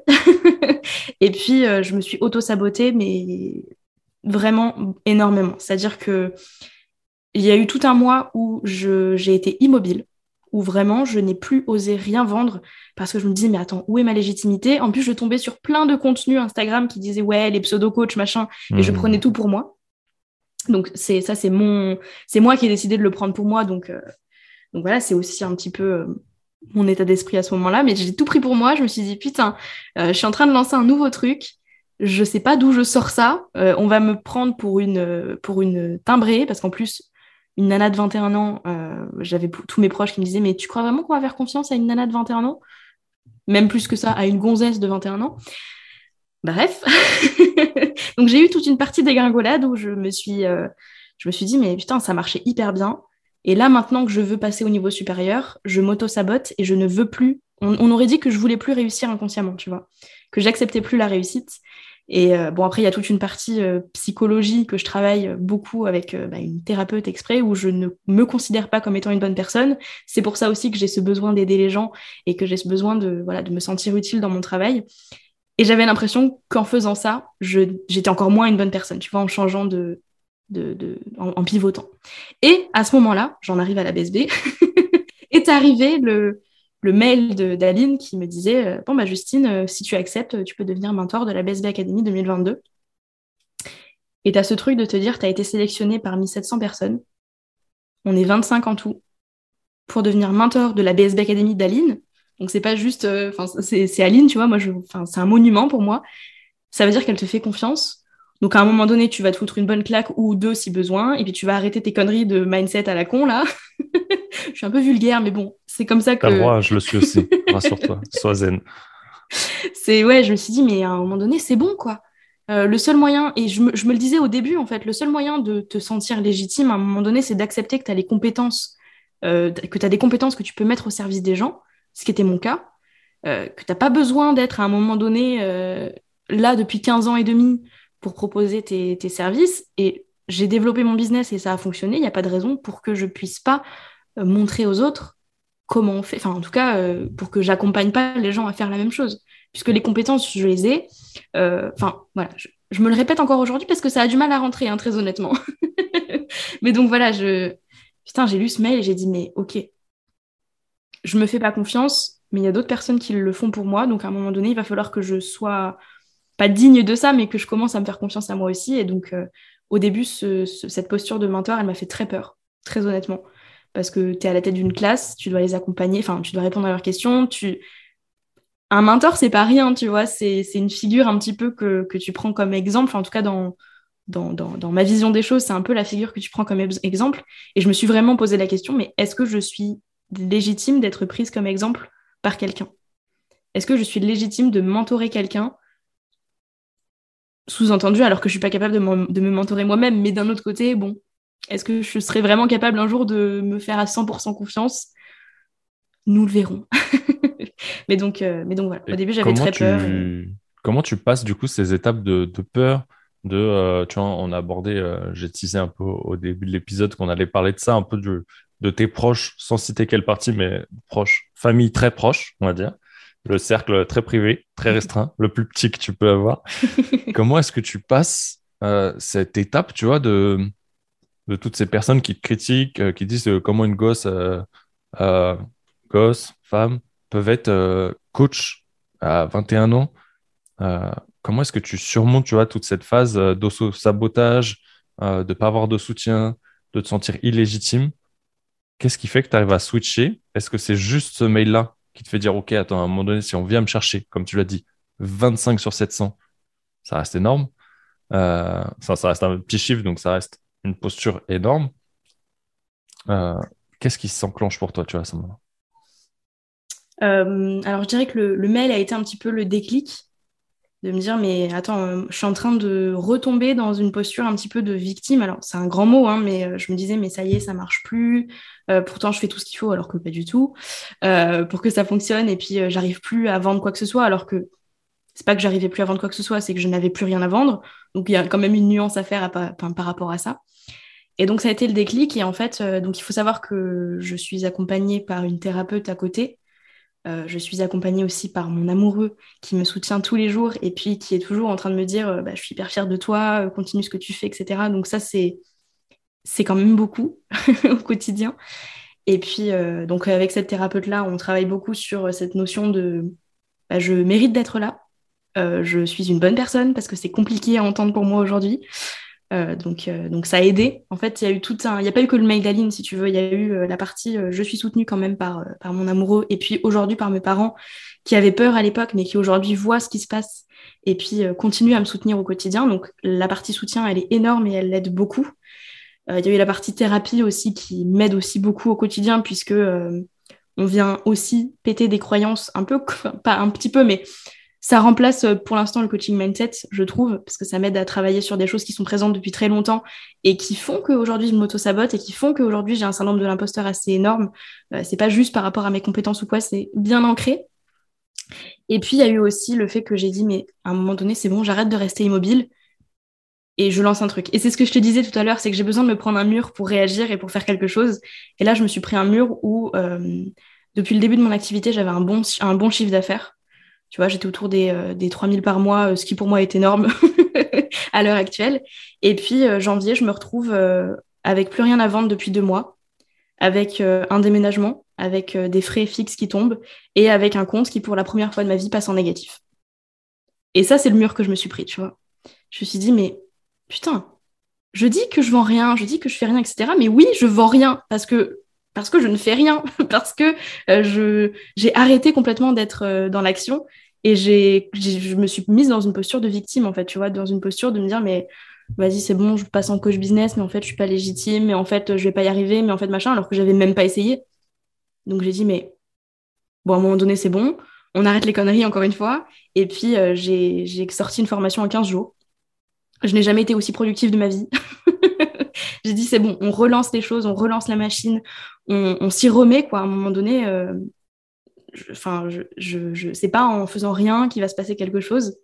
et puis, je me suis auto-sabotée, mais vraiment énormément. C'est-à-dire que il y a eu tout un mois où j'ai été immobile où vraiment je n'ai plus osé rien vendre parce que je me disais mais attends où est ma légitimité? En plus je tombais sur plein de contenus Instagram qui disaient ouais les pseudo coachs machin et je mmh. prenais tout pour moi donc c'est ça c'est mon c'est moi qui ai décidé de le prendre pour moi donc euh, Donc voilà, c'est aussi un petit peu mon état d'esprit à ce moment-là. Mais j'ai tout pris pour moi. Je me suis dit, putain, je suis en train de lancer un nouveau truc. Je sais pas d'où je sors ça. on va me prendre pour une, pour une timbrée, parce qu'en plus, une nana de 21 ans, j'avais tous mes proches qui me disaient, mais tu crois vraiment qu'on va faire confiance à une nana de 21 ans? Même plus que ça, à une gonzesse de 21 ans? Bref. Donc j'ai eu toute une partie dégringolade où je me suis, euh, je me suis dit, mais putain, ça marchait hyper bien. Et là, maintenant que je veux passer au niveau supérieur, je m'auto-sabote et je ne veux plus. On, aurait dit que je voulais plus réussir inconsciemment, tu vois, que j'acceptais plus la réussite. Et euh, bon, après, il y a toute une partie euh, psychologie que je travaille beaucoup avec bah, une thérapeute exprès où je ne me considère pas comme étant une bonne personne. C'est pour ça aussi que j'ai ce besoin d'aider les gens et que j'ai ce besoin de, voilà, de me sentir utile dans mon travail. Et j'avais l'impression qu'en faisant ça, j'étais encore moins une bonne personne, tu vois, en changeant de, de, de en, pivotant. Et à ce moment-là, j'en arrive à la BSB, est arrivé le, le mail d'Aline qui me disait euh, Bon, bah, Justine, euh, si tu acceptes, tu peux devenir mentor de la BSB Academy 2022. Et tu as ce truc de te dire Tu as été sélectionné parmi 700 personnes. On est 25 en tout pour devenir mentor de la BSB Academy d'Aline. Donc c'est pas juste, euh, c'est Aline, tu vois, moi c'est un monument pour moi. Ça veut dire qu'elle te fait confiance. Donc à un moment donné, tu vas te foutre une bonne claque ou deux si besoin, et puis tu vas arrêter tes conneries de mindset à la con là. je suis un peu vulgaire, mais bon, c'est comme ça que. Droit, je le suis aussi. Rassure-toi, sois zen. C'est ouais, je me suis dit, mais à un moment donné, c'est bon quoi. Euh, le seul moyen, et je me, je me, le disais au début en fait, le seul moyen de te sentir légitime à un moment donné, c'est d'accepter que tu as les compétences, euh, que tu as des compétences que tu peux mettre au service des gens ce qui était mon cas, euh, que tu n'as pas besoin d'être à un moment donné là depuis 15 ans et demi pour proposer tes, services. Et j'ai développé mon business et ça a fonctionné. Il n'y a pas de raison pour que je puisse pas euh, montrer aux autres comment on fait. Enfin, en tout cas, pour que j'accompagne pas les gens à faire la même chose. Puisque les compétences, je les ai. Enfin, voilà. Je, me le répète encore aujourd'hui parce que ça a du mal à rentrer, hein, très honnêtement. mais donc voilà, je. Putain, j'ai lu ce mail et j'ai dit, mais ok, je me fais pas confiance, mais il y a d'autres personnes qui le font pour moi. Donc à un moment donné, il va falloir que je sois pas digne de ça, mais que je commence à me faire confiance à moi aussi. Et donc euh, au début, cette posture de mentor, elle m'a fait très peur, très honnêtement. Parce que tu es à la tête d'une classe, tu dois les accompagner, enfin, tu dois répondre à leurs questions. Un mentor, c'est pas rien, tu vois, c'est une figure un petit peu que, que tu prends comme exemple, en tout cas dans, dans, dans, dans, ma vision des choses, c'est un peu la figure que tu prends comme exemple. Et je me suis vraiment posé la question, mais est-ce que je suis légitime d'être prise comme exemple par quelqu'un? Est-ce que je suis légitime de mentorer quelqu'un Sous-entendu, alors que je suis pas capable de, me mentorer moi-même, mais d'un autre côté, bon, est-ce que je serais vraiment capable un jour de me faire à 100% confiance? Nous le verrons. mais, donc, euh, mais donc voilà, au début j'avais très peur. Comment tu passes du coup ces étapes de, peur de, euh, tu vois, on a abordé, euh, j'ai teasé un peu au début de l'épisode qu'on allait parler de ça, un peu du, de tes proches, sans citer quelle partie, mais proches, famille très proche, on va dire. Le cercle très privé, très restreint, le plus petit que tu peux avoir. Comment est-ce que tu passes euh, cette étape, tu vois, de, de toutes ces personnes qui te critiquent, euh, qui disent euh, comment une gosse, gosse, femme, peuvent être coach à 21 ans Comment est-ce que tu surmontes, tu vois, toute cette phase d'auto-sabotage, de ne pas avoir de soutien, de te sentir illégitime? Qu'est-ce qui fait que tu arrives à switcher? Est-ce que c'est juste ce mail-là qui te fait dire, OK, attends, à un moment donné, si on vient me chercher, comme tu l'as dit, 25 sur 700, ça reste énorme. Euh, ça, ça, reste un petit chiffre, donc ça reste une posture énorme. Euh, qu'est-ce qui s'enclenche pour toi, tu vois, à ce moment-là? Euh, Alors, je dirais que le, mail a été un petit peu le déclic de me dire mais attends, euh, je suis en train de retomber dans une posture un petit peu de victime. Alors c'est un grand mot, hein, mais euh, je me disais mais ça y est, ça marche plus. Euh, pourtant je fais tout ce qu'il faut alors que pas du tout pour que ça fonctionne. Et puis j'arrive plus à vendre quoi que ce soit alors que c'est pas que j'arrivais plus à vendre quoi que ce soit, c'est que je n'avais plus rien à vendre. Donc il y a quand même une nuance à faire par rapport à ça. Et donc ça a été le déclic. Et en fait, donc il faut savoir que je suis accompagnée par une thérapeute à côté euh, je suis accompagnée aussi par mon amoureux qui me soutient tous les jours et puis qui est toujours en train de me dire euh, bah, je suis hyper fière de toi, euh, continue ce que tu fais, etc. Donc ça, c'est, c'est quand même beaucoup au quotidien. Et puis, donc avec cette thérapeute-là, on travaille beaucoup sur cette notion de bah, je mérite d'être là, je suis une bonne personne parce que c'est compliqué à entendre pour moi aujourd'hui. Donc, donc ça a aidé. En fait, il y a eu tout un. Il n'y a pas eu que le mail d'Aline, si tu veux. Il y a eu la partie je suis soutenue quand même par, par mon amoureux et puis aujourd'hui par mes parents qui avaient peur à l'époque, mais qui aujourd'hui voient ce qui se passe et puis continuent à me soutenir au quotidien. Donc la partie soutien, elle est énorme et elle l'aide beaucoup. Il y a eu la partie thérapie aussi qui m'aide aussi beaucoup au quotidien puisque on vient aussi péter des croyances un peu, pas un petit peu, mais ça remplace euh, pour l'instant le coaching mindset, je trouve, parce que ça m'aide à travailler sur des choses qui sont présentes depuis très longtemps et qui font qu'aujourd'hui je m'auto-sabote et qui font qu'aujourd'hui j'ai un syndrome de l'imposteur assez énorme. Euh, c'est pas juste par rapport à mes compétences ou quoi, c'est bien ancré. Et puis il y a eu aussi le fait que j'ai dit, mais à un moment donné, c'est bon, j'arrête de rester immobile et je lance un truc. Et c'est ce que je te disais tout à l'heure, c'est que j'ai besoin de me prendre un mur pour réagir et pour faire quelque chose. Et là, je me suis pris un mur où, euh, depuis le début de mon activité, j'avais un bon, un bon chiffre d'affaires. Tu vois, j'étais autour des, euh, des 3000 par mois, euh, ce qui pour moi est énorme à l'heure actuelle. Et puis, euh, janvier, je me retrouve avec plus rien à vendre depuis deux mois, avec un déménagement, avec des frais fixes qui tombent et avec un compte qui, pour la première fois de ma vie, passe en négatif. Et ça, c'est le mur que je me suis pris, tu vois. Je me suis dit, mais putain, je dis que je vends rien, je dis que je fais rien, etc. Mais oui, je vends rien parce que parce que je ne fais rien, parce que euh, j'ai arrêté complètement d'être euh, dans l'action et j'ai je me suis mise dans une posture de victime en fait, tu vois, dans une posture de me dire mais vas-y c'est bon, je passe en coach business, mais en fait je suis pas légitime, mais en fait je vais pas y arriver, mais en fait machin, alors que j'avais même pas essayé. Donc j'ai dit mais bon à un moment donné c'est bon, on arrête les conneries encore une fois. Et puis euh, j'ai sorti une formation en 15 jours. Je n'ai jamais été aussi productive de ma vie. j'ai dit c'est bon, on relance les choses, on relance la machine, on, s'y remet quoi. À un moment donné, euh, enfin, je, je, c'est pas en faisant rien qu'il va se passer quelque chose.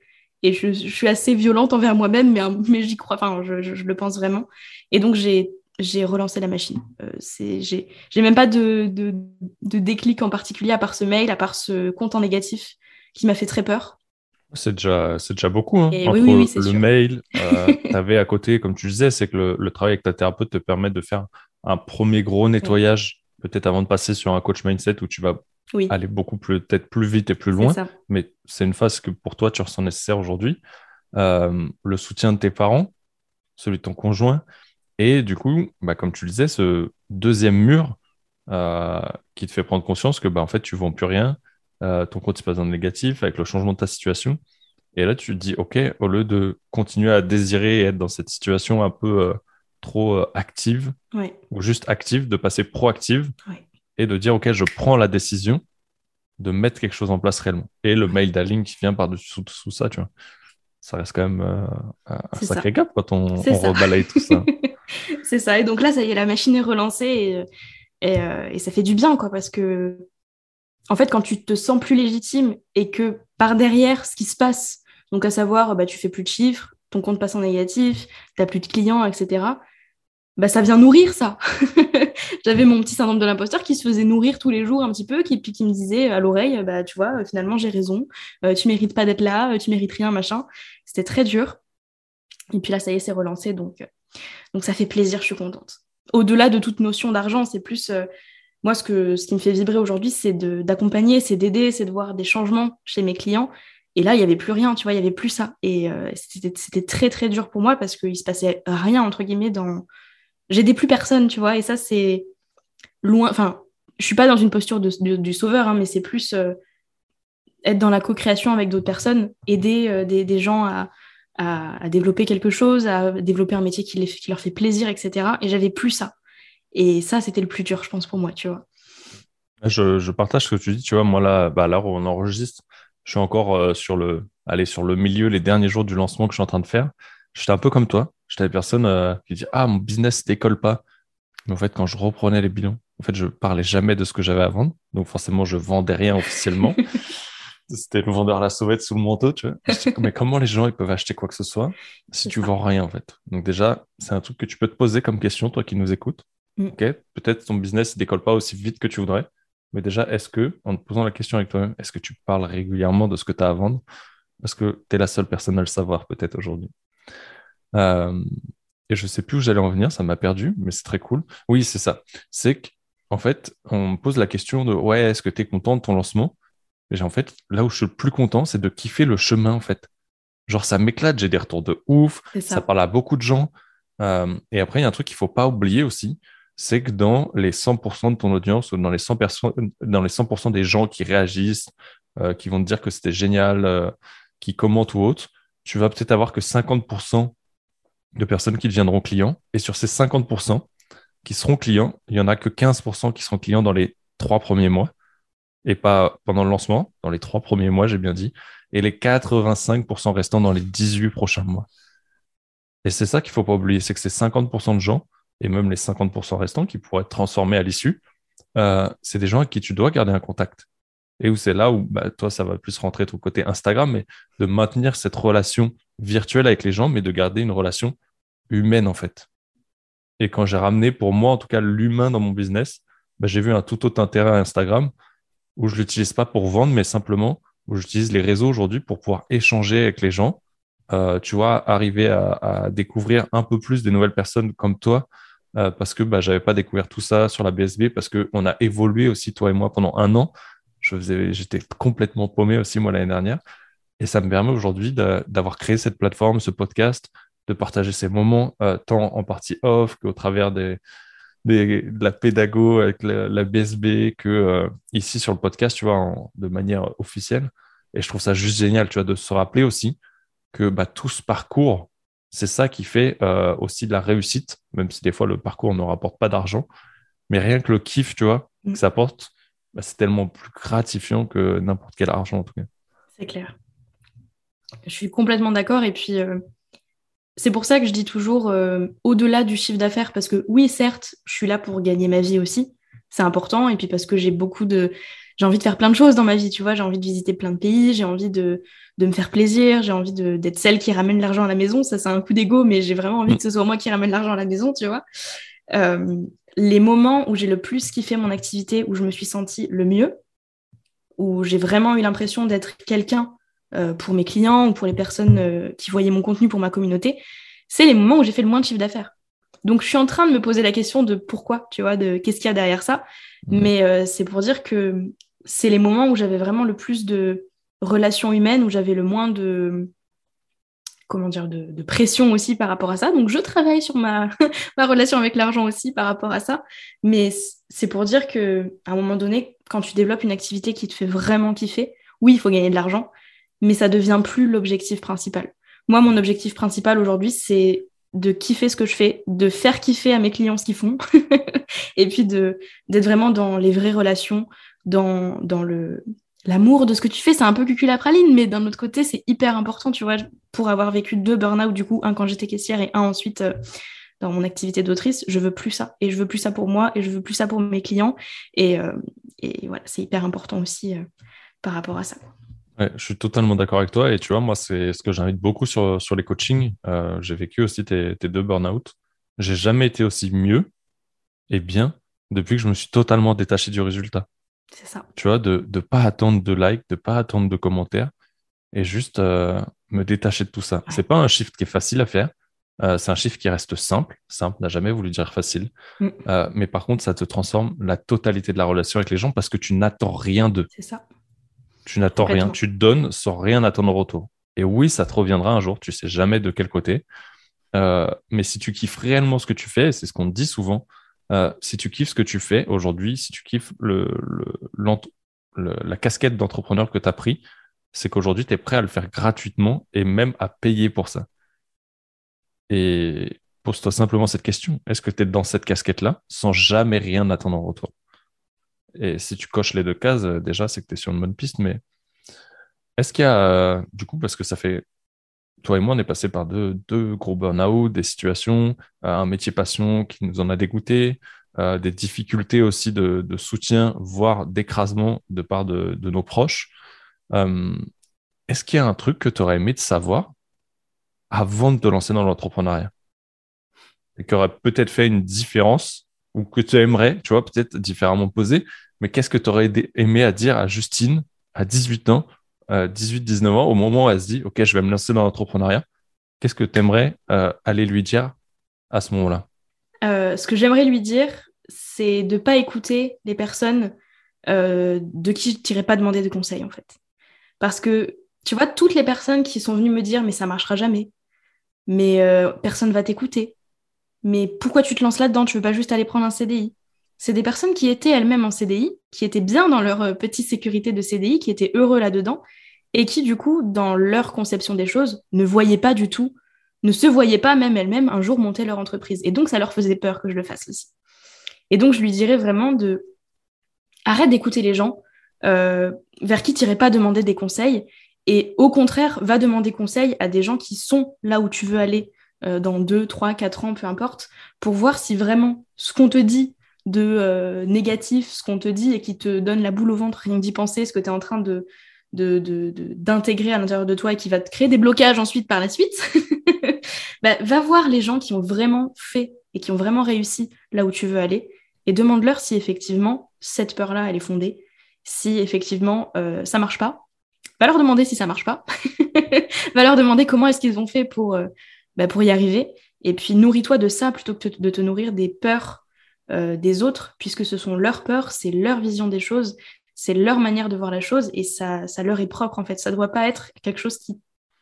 Et je, suis assez violente envers moi-même, mais, mais j'y crois. Enfin, je, le pense vraiment. Et donc j'ai j'ai relancé la machine. Euh, c'est, j'ai même pas de, de, de, déclic en particulier à part ce mail, à part ce compte en négatif qui m'a fait très peur. C'est déjà, c'est déjà beaucoup. Hein. Entre le mail, euh, tu avais à côté, comme tu disais, c'est que le, le, travail avec ta thérapeute te permet de faire un premier gros nettoyage, peut-être avant de passer sur un coach mindset où tu vas aller beaucoup plus, peut-être plus vite et plus loin. Mais c'est une phase que pour toi, tu ressens nécessaire aujourd'hui. Euh, le soutien de tes parents, celui de ton conjoint. Et du coup, bah, comme tu le disais, ce deuxième mur euh, qui te fait prendre conscience que bah, en fait, tu ne vends plus rien, euh, ton compte se passe dans le négatif avec le changement de ta situation. Et là, tu te dis, OK, au lieu de continuer à désirer et être dans cette situation un peu trop euh, active ou juste active, de passer proactive et de dire, OK, je prends la décision de mettre quelque chose en place réellement. Et le mail d'Aline qui vient par-dessus tout ça, tu vois. Ça reste quand même euh, un sacré gap quand on, on rebalaye tout ça. c'est ça. Et donc là, ça y est, la machine est relancée et, euh, et, ça fait du bien, quoi, parce que, en fait, quand tu te sens plus légitime et que par derrière, ce qui se passe, donc à savoir, bah, tu fais plus de chiffres, ton compte passe en négatif, tu n'as plus de clients, etc bah, ça vient nourrir ça. J'avais mon petit syndrome de l'imposteur qui se faisait nourrir tous les jours un petit peu, qui, puis qui me disait à l'oreille, bah, tu vois, finalement, j'ai raison, euh, tu mérites pas d'être là, euh, tu mérites rien, machin. C'était très dur. Et puis là, ça y est, c'est relancé, donc, euh, donc ça fait plaisir, je suis contente. Au-delà de toute notion d'argent, c'est plus, moi, ce, que, ce qui me fait vibrer aujourd'hui, c'est d'accompagner, c'est d'aider, c'est de voir des changements chez mes clients. Et là, il n'y avait plus rien, tu vois, il n'y avait plus ça. Et c'était très, très dur pour moi parce qu'il se passait rien, entre guillemets, dans, j'aidais plus personne, tu vois. Et ça, c'est loin. Enfin, je suis pas dans une posture de, du sauveur, hein, mais c'est plus euh, être dans la co-création avec d'autres personnes, aider euh, des, gens à, à, développer quelque chose, à développer un métier qui, les, qui leur fait plaisir, etc. Et j'avais plus ça. Et ça, c'était le plus dur, je pense, pour moi, tu vois. Je, je, partage ce que tu dis, tu vois. Moi, là, bah, là où on enregistre, je suis encore euh, sur, le, allez, sur le milieu, les derniers jours du lancement que je suis en train de faire. J'étais un peu comme toi. J'étais la personne euh, qui dit Ah, mon business décolle pas. Mais en fait, quand je reprenais les bilans, en fait, je parlais jamais de ce que j'avais à vendre. Donc, forcément, je vendais rien officiellement. C'était le vendeur à la sauvette sous le manteau, tu vois. mais comment les gens ils peuvent acheter quoi que ce soit si tu vends rien, en fait? Donc, déjà, c'est un truc que tu peux te poser comme question, toi qui nous écoutes. Mm. Ok, peut-être ton business ne décolle pas aussi vite que tu voudrais. Mais déjà, est-ce que, en te posant la question avec toi-même, est-ce que tu parles régulièrement de ce que tu as à vendre? Parce que tu es la seule personne à le savoir, peut-être aujourd'hui. Euh, et je sais plus où j'allais en venir, ça m'a perdu, mais c'est très cool. Oui, c'est ça. C'est qu'en fait, on me pose la question de ouais, est-ce que tu es content de ton lancement? Et en fait, là où je suis le plus content, c'est de kiffer le chemin, en fait. Genre, ça m'éclate, j'ai des retours de ouf, ça. parle à beaucoup de gens. et après, il y a un truc qu'il ne faut pas oublier aussi, c'est que dans les 100% de ton audience ou dans les 100%, dans les 100 des gens qui réagissent, qui vont te dire que c'était génial, qui commentent ou autre, tu vas peut-être avoir que 50% de personnes qui deviendront clients. Et sur ces 50% qui seront clients, il n'y en a que 15% qui seront clients dans les trois premiers mois et pas pendant le lancement, dans les trois premiers mois, j'ai bien dit, et les 85% restants dans les 18 prochains mois. Et c'est ça qu'il ne faut pas oublier, c'est que ces 50% de gens, et même les 50% restants qui pourraient être transformés à l'issue, euh, c'est des gens à qui tu dois garder un contact. Et où c'est là où bah, toi, ça va plus rentrer ton côté Instagram, mais de maintenir cette relation virtuelle avec les gens, mais de garder une relation humaine en fait. Et quand j'ai ramené pour moi, en tout cas, l'humain dans mon business, bah, j'ai vu un tout autre intérêt à Instagram où je l'utilise pas pour vendre, mais simplement où j'utilise les réseaux aujourd'hui pour pouvoir échanger avec les gens. Euh, tu vois, arriver à, découvrir un peu plus des nouvelles personnes comme toi, euh, parce que bah, j'avais pas découvert tout ça sur la BSB, parce qu'on a évolué aussi, toi et moi, pendant un an. Je faisais, j'étais complètement paumé aussi, moi, l'année dernière. Et ça me permet aujourd'hui d'avoir créé cette plateforme, ce podcast, de partager ces moments, euh, tant en partie off qu'au travers de la pédago avec la, BSB que ici sur le podcast, tu vois, de manière officielle. Et je trouve ça juste génial, tu vois, de se rappeler aussi que bah, tout ce parcours, c'est ça qui fait euh, aussi de la réussite, même si des fois le parcours ne rapporte pas d'argent. Mais rien que le kiff, tu vois, que mm. ça apporte, bah, c'est tellement plus gratifiant que n'importe quel argent en tout cas. C'est clair. Je suis complètement d'accord. Et puis, euh, c'est pour ça que je dis toujours euh, au-delà du chiffre d'affaires, parce que oui, certes, je suis là pour gagner ma vie aussi, c'est important, et puis parce que j'ai beaucoup de... J'ai envie de faire plein de choses dans ma vie, tu vois, j'ai envie de visiter plein de pays, j'ai envie de, de me faire plaisir, j'ai envie d'être celle qui ramène l'argent à la maison, ça c'est un coup d'ego, mais j'ai vraiment envie que ce soit moi qui ramène l'argent à la maison, tu vois. Euh, les moments où j'ai le plus kiffé mon activité, où je me suis sentie le mieux, où j'ai vraiment eu l'impression d'être quelqu'un euh, pour mes clients ou pour les personnes euh, qui voyaient mon contenu pour ma communauté, c'est les moments où j'ai fait le moins de chiffre d'affaires. Donc, je suis en train de me poser la question de pourquoi, tu vois, de qu'est-ce qu'il y a derrière ça. Mmh. Mais euh, c'est pour dire que c'est les moments où j'avais vraiment le plus de relations humaines, où j'avais le moins de comment dire de, pression aussi par rapport à ça. Donc, je travaille sur ma, ma relation avec l'argent aussi par rapport à ça. Mais c'est pour dire que à un moment donné, quand tu développes une activité qui te fait vraiment kiffer, oui, il faut gagner de l'argent, mais ça devient plus l'objectif principal. Moi, mon objectif principal aujourd'hui, c'est de kiffer ce que je fais, de faire kiffer à mes clients ce qu'ils font, et puis de d'être vraiment dans les vraies relations, dans, dans le l'amour de ce que tu fais. C'est un peu cucul praline, mais d'un autre côté, c'est hyper important, tu vois, pour avoir vécu deux burn-out, du coup, un quand j'étais caissière et un ensuite euh, dans mon activité d'autrice, je veux plus ça. Et je veux plus ça pour moi, et je veux plus ça pour mes clients. Et, euh, voilà, c'est hyper important aussi euh, par rapport à ça je suis totalement d'accord avec toi. Et tu vois, moi, c'est ce que j'invite beaucoup sur, sur les coachings. Euh, j'ai vécu aussi tes, tes deux burn-out. J'ai jamais été aussi mieux et bien depuis que je me suis totalement détaché du résultat. C'est ça. Tu vois, de ne pas attendre de likes, de pas attendre de commentaires et juste euh, me détacher de tout ça. C'est pas un shift qui est facile à faire. Euh, c'est un chiffre qui reste simple. Simple n'a jamais voulu dire facile. Mm. mais par contre, ça te transforme la totalité de la relation avec les gens parce que tu n'attends rien d'eux. C'est ça. Tu n'attends rien, tu donnes sans rien attendre en retour. Et oui, ça te reviendra un jour, tu sais jamais de quel côté. Euh, mais si tu kiffes réellement ce que tu fais, c'est ce qu'on te dit souvent, euh, si tu kiffes ce que tu fais aujourd'hui, si tu kiffes le, la casquette d'entrepreneur que tu as pris, c'est qu'aujourd'hui, tu es prêt à le faire gratuitement et même à payer pour ça. Et pose-toi simplement cette question. Est-ce que tu es dans cette casquette-là sans jamais rien attendre en retour? Et si tu coches les deux cases, euh, déjà, c'est que tu es sur une bonne piste. Mais est-ce qu'il y a, euh, du coup, parce que ça fait. Toi et moi, on est passé par deux, deux gros burn-out, des situations, euh, un métier passion qui nous en a dégoûté, des difficultés aussi de, soutien, voire d'écrasement de part de, de nos proches. Est-ce qu'il y a un truc que tu aurais aimé de savoir avant de te lancer dans l'entrepreneuriat et qui aurait peut-être fait une différence ou que tu aimerais, tu vois, peut-être différemment posé, mais qu'est-ce que tu aurais aimé à dire à Justine à 18 ans, 18-19 ans, au moment où elle se dit, OK, je vais me lancer dans l'entrepreneuriat. Qu'est-ce que tu aimerais euh, aller lui dire à ce moment-là? Euh, Ce que j'aimerais lui dire, c'est de ne pas écouter les personnes euh, de qui je n'irais pas demander de conseils, en fait. Parce que, tu vois, toutes les personnes qui sont venues me dire, mais ça marchera jamais, mais personne va t'écouter, mais pourquoi tu te lances là-dedans? Tu veux pas juste aller prendre un CDI C'est des personnes qui étaient elles-mêmes en CDI, qui étaient bien dans leur euh, petite sécurité de CDI, qui étaient heureux là-dedans, et qui, du coup, dans leur conception des choses, ne voyaient pas du tout, ne se voyaient pas même elles-mêmes un jour monter leur entreprise. Et donc, ça leur faisait peur que je le fasse aussi. Et donc, je lui dirais vraiment de arrête d'écouter les gens euh, vers qui tu n'irais pas demander des conseils. Et au contraire, va demander conseil à des gens qui sont là où tu veux aller euh, dans 2, 3, 4 ans, peu importe, pour voir si vraiment ce qu'on te dit de euh, négatif, ce qu'on te dit et qui te donne la boule au ventre, rien d'y penser, ce que tu es en train de, d'intégrer à l'intérieur de toi et qui va te créer des blocages ensuite par la suite, bah, va voir les gens qui ont vraiment fait et qui ont vraiment réussi là où tu veux aller et demande-leur si effectivement cette peur-là, elle est fondée, si effectivement euh, ça marche pas. Va leur demander si ça marche pas. va leur demander comment est-ce qu'ils ont fait pour, euh, bah, pour y arriver. Et puis nourris-toi de ça plutôt que de te nourrir des peurs euh, des autres, puisque ce sont leurs peurs, c'est leur vision des choses, c'est leur manière de voir la chose et ça, ça leur est propre en fait. Ça ne doit pas être quelque chose qui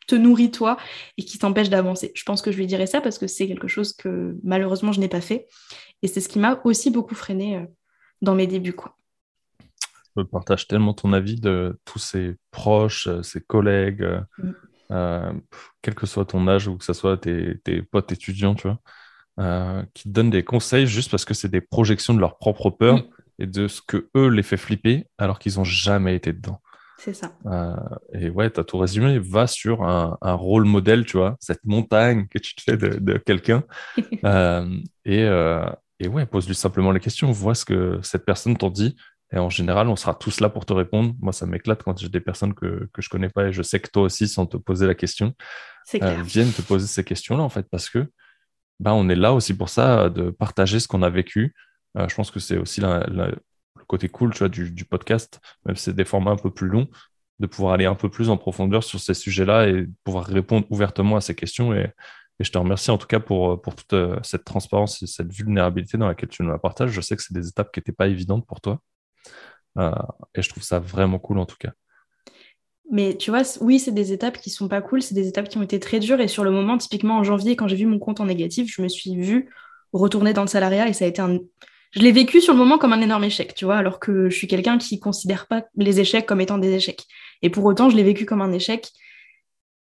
te nourrit toi et qui t'empêche d'avancer. Je pense que je lui dirais ça parce que c'est quelque chose que malheureusement je n'ai pas fait et c'est ce qui m'a aussi beaucoup freiné dans mes débuts quoi je partage tellement ton avis de tous ses proches, euh, ses collègues, euh, mm. Euh, quel que soit ton âge ou que ce soit tes, potes étudiants, tu vois, qui te donnent des conseils juste parce que c'est des projections de leur propre peur et de ce que eux les fait flipper alors qu'ils n'ont jamais été dedans. C'est ça. et ouais, tu as tout résumé. Va sur un, rôle modèle, tu vois, cette montagne que tu te fais de, quelqu'un. et, et ouais, pose-lui simplement les questions. Vois ce que cette personne t'en dit et en général, on sera tous là pour te répondre. Moi, ça m'éclate quand j'ai des personnes que, que je connais pas et je sais que toi aussi, sans te poser la question, euh, viennent te poser ces questions-là, en fait, parce que ben, on est là aussi pour ça, de partager ce qu'on a vécu. Euh, je pense que c'est aussi le côté cool tu vois, du, du podcast, même si c'est des formats un peu plus longs, de pouvoir aller un peu plus en profondeur sur ces sujets-là et pouvoir répondre ouvertement à ces questions. Et, et je te remercie en tout cas pour, pour toute euh, cette transparence et cette vulnérabilité dans laquelle tu nous la partages. Je sais que c'est des étapes qui n'étaient pas évidentes pour toi. Euh, et je trouve ça vraiment cool en tout cas. Mais tu vois, oui, c'est des étapes qui sont pas cool, c'est des étapes qui ont été très dures. Et sur le moment, typiquement en janvier, quand j'ai vu mon compte en négatif, je me suis vue retourner dans le salariat et ça a été un. Je l'ai vécu sur le moment comme un énorme échec, tu vois, alors que je suis quelqu'un qui considère pas les échecs comme étant des échecs. Et pour autant, je l'ai vécu comme un échec.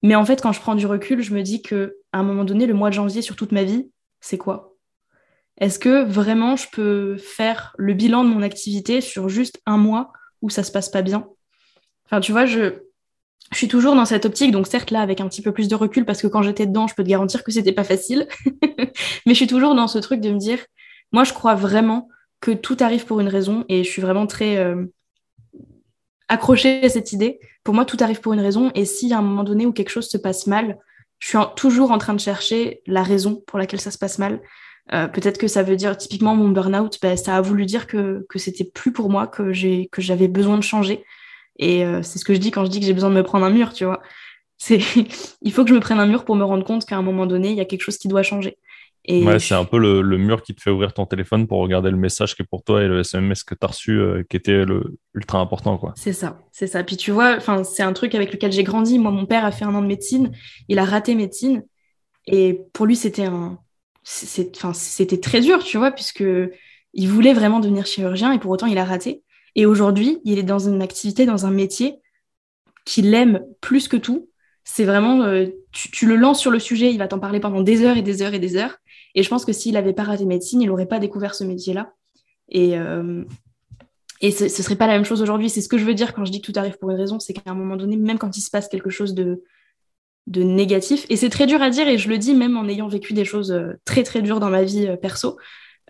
Mais en fait, quand je prends du recul, je me dis que à un moment donné, le mois de janvier sur toute ma vie, c'est quoi? Est-ce que vraiment je peux faire le bilan de mon activité sur juste un mois où ça se passe pas bien? Enfin, tu vois, je, suis toujours dans cette optique, donc certes là avec un petit peu plus de recul parce que quand j'étais dedans, je peux te garantir que c'était pas facile, mais je suis toujours dans ce truc de me dire, moi je crois vraiment que tout arrive pour une raison et je suis vraiment très euh, accrochée à cette idée. Pour moi, tout arrive pour une raison et y a un moment donné où quelque chose se passe mal, je suis toujours en train de chercher la raison pour laquelle ça se passe mal. Euh, peut-être que ça veut dire typiquement mon burn-out, bah, ça a voulu dire que, que c'était plus pour moi, que j'ai que j'avais besoin de changer. Et euh, c'est ce que je dis quand je dis que j'ai besoin de me prendre un mur, tu vois. C'est il faut que je me prenne un mur pour me rendre compte qu'à un moment donné, il y a quelque chose qui doit changer. Et ouais, c'est un peu le, le, mur qui te fait ouvrir ton téléphone pour regarder le message qui est pour toi et le SMS que tu as reçu euh, qui était le, ultra important. quoi. C'est ça, c'est ça. Puis tu vois, c'est un truc avec lequel j'ai grandi. Moi, mon père a fait un an de médecine, il a raté médecine. Et pour lui, c'était un, c'était très dur, tu vois, puisque il voulait vraiment devenir chirurgien et pour autant il a raté. Et aujourd'hui, il est dans une activité, dans un métier qu'il aime plus que tout. C'est vraiment, euh, tu, le lances sur le sujet, il va t'en parler pendant des heures et des heures et des heures. Et je pense que s'il n'avait pas raté médecine, il n'aurait pas découvert ce métier-là. Et, euh, et ce, ne serait pas la même chose aujourd'hui. C'est ce que je veux dire quand je dis que tout arrive pour une raison, c'est qu'à un moment donné, même quand il se passe quelque chose de, de négatif. Et c'est très dur à dire, et je le dis même en ayant vécu des choses euh, très très dures dans ma vie euh, perso.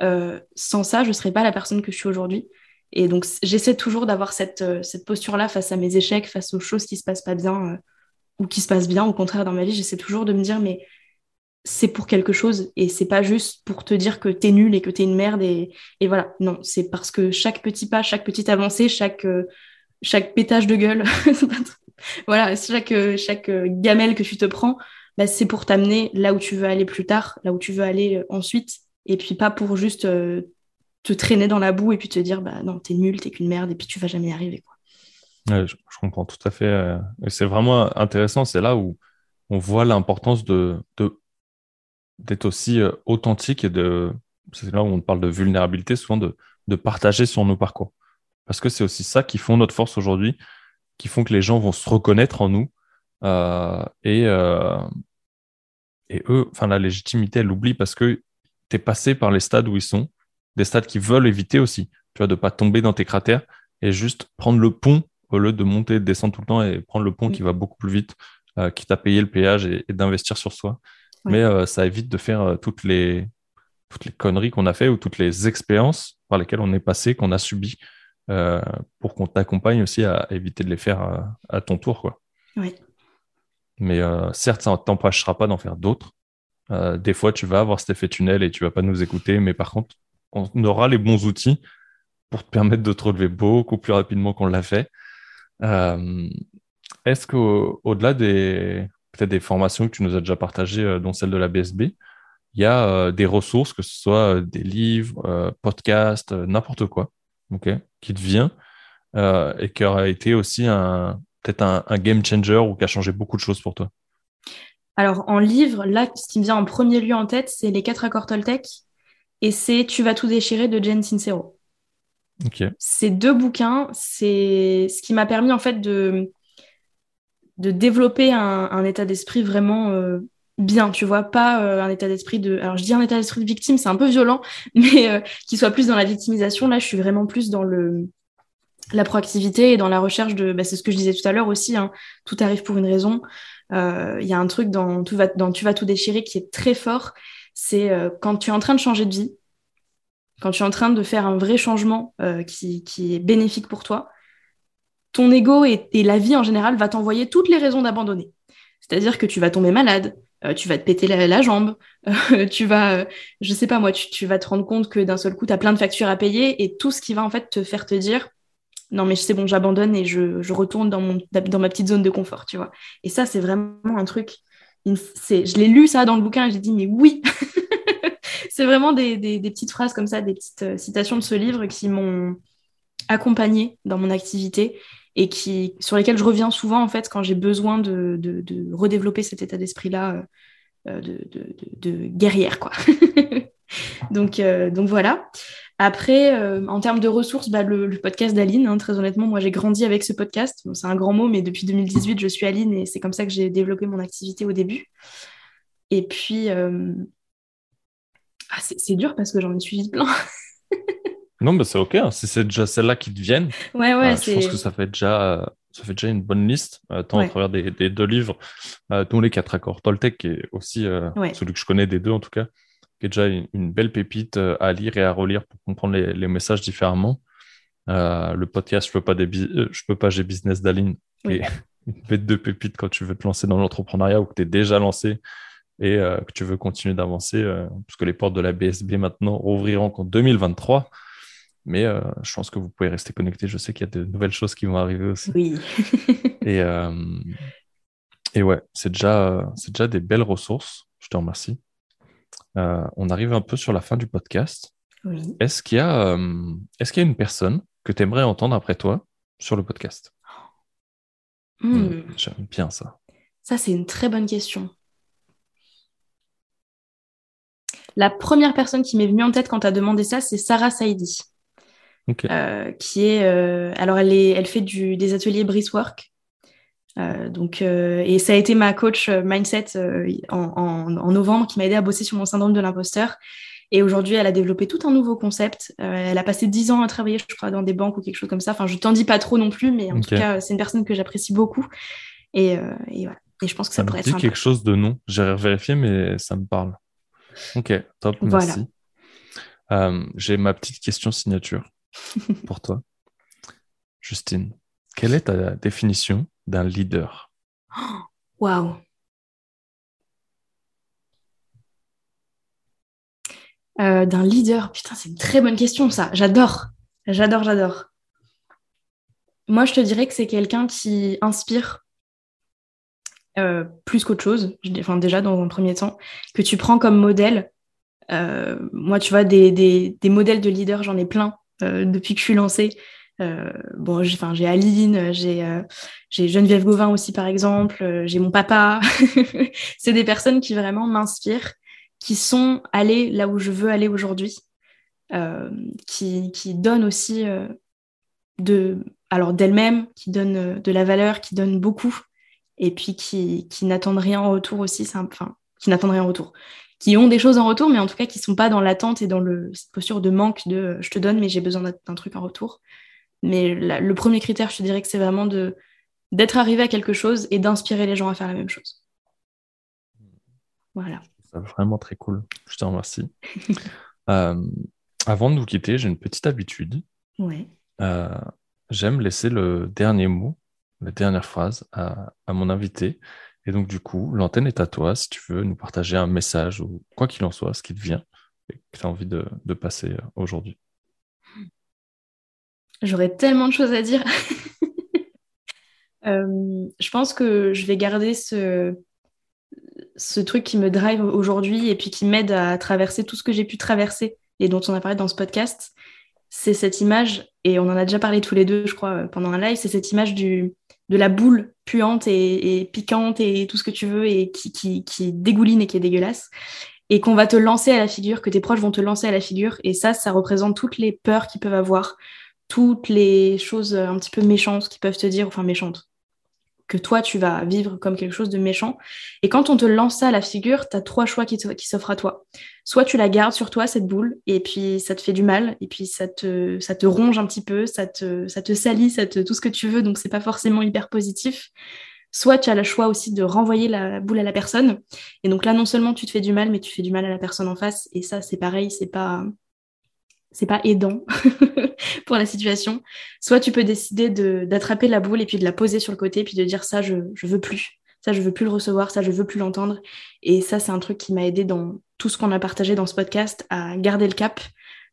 Euh, sans ça, je ne serais pas la personne que je suis aujourd'hui. Et donc, j'essaie toujours d'avoir cette, cette posture-là face à mes échecs, face aux choses qui se passent pas bien ou qui se passent bien. Au contraire, dans ma vie, j'essaie toujours de me dire, mais c'est pour quelque chose et c'est pas juste pour te dire que t'es nul et que t'es une merde et, et voilà. Non, c'est parce que chaque petit pas, chaque petite avancée, chaque, chaque pétage de gueule, voilà, chaque, chaque gamelle que tu te prends, bah, c'est pour t'amener là où tu veux aller plus tard, là où tu veux aller euh, ensuite, et puis pas pour juste euh, te traîner dans la boue et puis te dire bah non, t'es nul, t'es qu'une merde, et puis tu vas jamais y arriver. Quoi. je, comprends tout à fait. Euh, c'est vraiment intéressant, c'est là où on voit l'importance d'être aussi authentique et de. C'est là où on parle de vulnérabilité, souvent de partager sur nos parcours. Parce que c'est aussi ça qui font notre force aujourd'hui, qui font que les gens vont se reconnaître en nous. et, et eux, enfin, la légitimité, elle l'oublie parce que tu es passé par les stades où ils sont, des stades qui veulent éviter aussi, tu vois, de pas tomber dans tes cratères et juste prendre le pont au lieu de monter, de descendre tout le temps et prendre le pont qui va beaucoup plus vite, euh, qui t'a payé le péage et, d'investir sur soi. Mais euh, ça évite de faire euh, toutes, les, toutes les conneries qu'on a fait ou toutes les expériences par lesquelles on est passé, qu'on a subi, pour qu'on t'accompagne aussi à, éviter de les faire à, ton tour. Quoi. Mais certes, ça ne t'empêchera pas d'en faire d'autres. des fois, tu vas avoir cet effet tunnel et tu vas pas nous écouter, mais par contre, on aura les bons outils pour te permettre de te relever beaucoup plus rapidement qu'on l'a fait. Euh, est-ce qu'au-delà des peut-être des formations que tu nous as déjà partagées, euh, dont celle de la BSB, il y a euh, des ressources, que ce soit des livres, podcasts, n'importe quoi, qui te vient et qui aura été aussi un peut-être un, game changer ou qui a changé beaucoup de choses pour toi Alors en livre, là, ce qui me vient en premier lieu en tête, c'est les quatre accords Toltec et c'est Tu vas tout déchirer de Jen Sincero. Ces deux bouquins, c'est ce qui m'a permis en fait de, de développer un, état d'esprit vraiment euh, bien, tu vois, pas euh, un état d'esprit de... Alors je dis un état d'esprit de victime, c'est un peu violent, mais euh, qui soit plus dans la victimisation. Là, je suis vraiment plus dans le la proactivité et dans la recherche de... Bah, c'est ce que je disais tout à l'heure aussi, hein, tout arrive pour une raison. Il y a un truc dans, tout va, dans Tu vas tout déchirer qui est très fort, c'est quand tu es en train de changer de vie, quand tu es en train de faire un vrai changement euh, qui, est bénéfique pour toi, ton ego et, la vie en général va t'envoyer toutes les raisons d'abandonner. C'est-à-dire que tu vas tomber malade, euh, tu vas te péter la, jambe, euh, tu vas, je sais pas moi, tu, vas te rendre compte que d'un seul coup, tu as plein de factures à payer et tout ce qui va en fait te faire te dire non mais c'est bon, j'abandonne et je, retourne dans, mon, dans ma petite zone de confort, tu vois. Et ça, c'est vraiment un truc, je l'ai lu ça dans le bouquin et j'ai dit mais oui! C'est vraiment des, petites phrases comme ça, des petites euh, citations de ce livre qui m'ont accompagnée dans mon activité et qui, sur lesquelles je reviens souvent en fait quand j'ai besoin de, redévelopper cet état d'esprit-là euh, de, guerrière. Quoi. donc, euh, donc voilà. Après, en termes de ressources, bah, le, podcast d'Aline, hein, très honnêtement, moi j'ai grandi avec ce podcast. c'est un grand mot, mais depuis 2018, je suis Aline et c'est comme ça que j'ai développé mon activité au début. Et puis, ah, c'est dur parce que j'en ai suivi plein. non, mais c'est OK. Hein. Si c'est déjà celles-là qui te viennent, ouais, ouais, euh, je pense que ça fait déjà, ça fait déjà une bonne liste, euh, tant à travers des, deux livres, euh, dont les quatre accords Toltec, qui est aussi celui que je connais des deux en tout cas, qui est déjà une, belle pépite à lire et à relire pour comprendre les, messages différemment. le podcast Je peux pas, des je peux pas, j'ai business d'Aline, est une bête de pépite quand tu veux te lancer dans l'entrepreneuriat ou que tu es déjà lancé et euh, que tu veux continuer d'avancer, euh, puisque les portes de la BSB maintenant rouvriront qu'en 2023. Mais euh, je pense que vous pouvez rester connecté. Je sais qu'il y a de nouvelles choses qui vont arriver aussi. Oui. et, et ouais, c'est déjà, c'est déjà des belles ressources. Je te remercie. on arrive un peu sur la fin du podcast. Oui. Est-ce qu'il y, a, est-ce qu'il y a une personne que tu aimerais entendre après toi sur le podcast? Hmm. Hmm, J'aime bien ça. Ça, c'est une très bonne question. La première personne qui m'est venue en tête quand tu as demandé ça, c'est Sarah Saidi. Euh, qui est, euh, alors elle, est, elle fait du, des ateliers Breathwork. Euh, donc, et ça a été ma coach mindset en, novembre qui m'a aidé à bosser sur mon syndrome de l'imposteur. Et aujourd'hui, elle a développé tout un nouveau concept. elle a passé dix ans à travailler, je crois, dans des banques ou quelque chose comme ça. Enfin, je t'en dis pas trop non plus, mais en tout cas, c'est une personne que j'apprécie beaucoup. Et, voilà. Et je pense que ça, pourrait être. quelque chose de non. J'ai vérifié, mais ça me parle. Ok, top, merci. Euh, j'ai ma petite question signature pour toi. Justine, quelle est ta définition d'un leader? Waouh euh, D'un leader, putain, c'est une très bonne question ça. J'adore, j'adore, j'adore. Moi, je te dirais que c'est quelqu'un qui inspire euh, plus qu'autre chose, enfin déjà dans un premier temps, que tu prends comme modèle. Euh, moi, tu vois, des, des, modèles de leaders, j'en ai plein depuis que je suis lancée. bon, j'ai Aline, j'ai Geneviève Gauvin aussi, par exemple, j'ai mon papa. c'est des personnes qui vraiment m'inspirent, qui sont allées là où je veux aller aujourd'hui, qui, donnent aussi de, alors d'elles-mêmes, qui donnent de la valeur, qui donnent beaucoup, et puis qui, qui n'attendent rien en retour aussi, enfin, qui n'attendent rien en retour, qui ont des choses en retour, mais en tout cas qui ne sont pas dans l'attente et dans le, cette posture de manque de je te donne, mais j'ai besoin d'un truc en retour. Mais le premier critère, je te dirais que c'est vraiment de d'être arrivé à quelque chose et d'inspirer les gens à faire la même chose. Voilà. C'est vraiment très cool. Je te remercie. Euh, avant de nous quitter, j'ai une petite habitude. Ouais. Euh, j'aime laisser le dernier mot, la dernière phrase à, à mon invité. Et donc, du coup, l'antenne est à toi si tu veux nous partager un message ou quoi qu'il en soit, ce qui te vient et que tu as envie de, passer euh, aujourd'hui. J'aurais tellement de choses à dire. Euh, je pense que je vais garder ce, ce truc qui me drive aujourd'hui et puis qui m'aide à traverser tout ce que j'ai pu traverser et dont on a parlé dans ce podcast. C'est cette image, et on en a déjà parlé tous les deux, je crois, pendant un live, c'est cette image du, de la boule puante et, piquante et tout ce que tu veux et qui, qui, dégouline et qui est dégueulasse et qu'on va te lancer à la figure, que tes proches vont te lancer à la figure. Et ça, ça représente toutes les peurs qu'ils peuvent avoir, toutes les choses un petit peu méchantes qui peuvent te dire, enfin méchantes, que toi tu vas vivre comme quelque chose de méchant. Et quand on te lance ça à la figure, tu as trois choix qui, s'offrent à toi. Soit tu la gardes sur toi, cette boule, et puis ça te fait du mal, et puis ça te, ça te ronge un petit peu, ça te, ça te salit, ça te, tout ce que tu veux, donc c'est pas forcément hyper positif. Soit tu as le choix aussi de renvoyer la boule à la personne. Et donc là, non seulement tu te fais du mal, mais tu fais du mal à la personne en face. Et ça, c'est pareil, c'est pas, c'est pas aidant pour la situation. Soit tu peux décider d'attraper la boule et puis de la poser sur le côté, puis de dire ça, je, je veux plus. Ça, je veux plus le recevoir, ça, je veux plus l'entendre. Et ça, c'est un truc qui m'a aidé dans tout ce qu'on a partagé dans ce podcast, à garder le cap,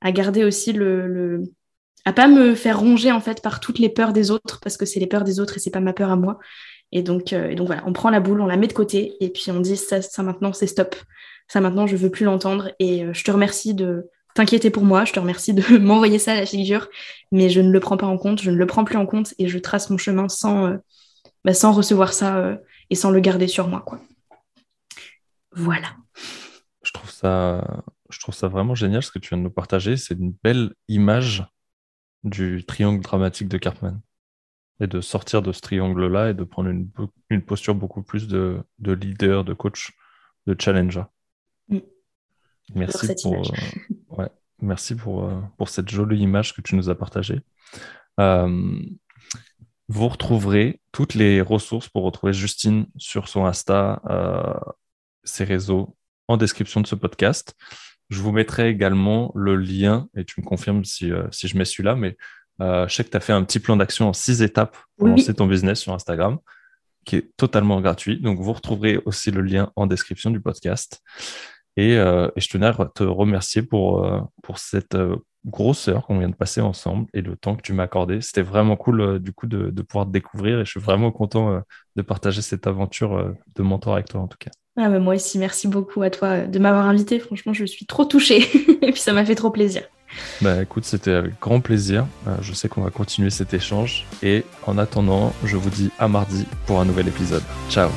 à garder aussi le, le, à pas me faire ronger en fait par toutes les peurs des autres, parce que c'est les peurs des autres et c'est pas ma peur à moi. Et donc, euh, voilà, on prend la boule, on la met de côté, et puis on dit ça, ça maintenant, c'est stop. Ça maintenant, je veux plus l'entendre. Et euh, je te remercie de t'inquiéter pour moi. Je te remercie de m'envoyer ça à la figure, mais je ne le prends pas en compte, je ne le prends plus en compte et je trace mon chemin sans, euh, bah, sans recevoir ça euh, et sans le garder sur moi. Quoi. Voilà. Je trouve, ça, je trouve ça vraiment génial ce que tu viens de nous partager. C'est une belle image du triangle dramatique de Cartman. Et de sortir de ce triangle-là et de prendre une, une posture beaucoup plus de, de leader, de coach, de challenger. Mm. Merci pour, merci pour, euh, pour cette jolie image que tu nous as partagée. Euh, vous retrouverez toutes les ressources pour retrouver Justine sur son Insta, ses réseaux, en description de ce podcast. Je vous mettrai également le lien, et tu me confirmes si, si je mets celui-là, mais je sais que tu as fait un petit plan d'action en six étapes pour lancer ton business sur Instagram, qui est totalement gratuit. Donc, vous retrouverez aussi le lien en description du podcast. Euh, et, je tenais à te remercier pour, euh, pour cette euh, grosse heure qu'on vient de passer ensemble et le temps que tu m'as accordé. C'était vraiment cool du coup de, de, pouvoir te découvrir et je suis vraiment content de partager cette aventure de mentor avec toi en tout cas. Ah bah moi aussi, merci beaucoup à toi de m'avoir invité. Franchement, je suis trop touchée et puis ça m'a fait trop plaisir. Bah écoute, c'était avec grand plaisir. je sais qu'on va continuer cet échange et en attendant, je vous dis à mardi pour un nouvel épisode. Ciao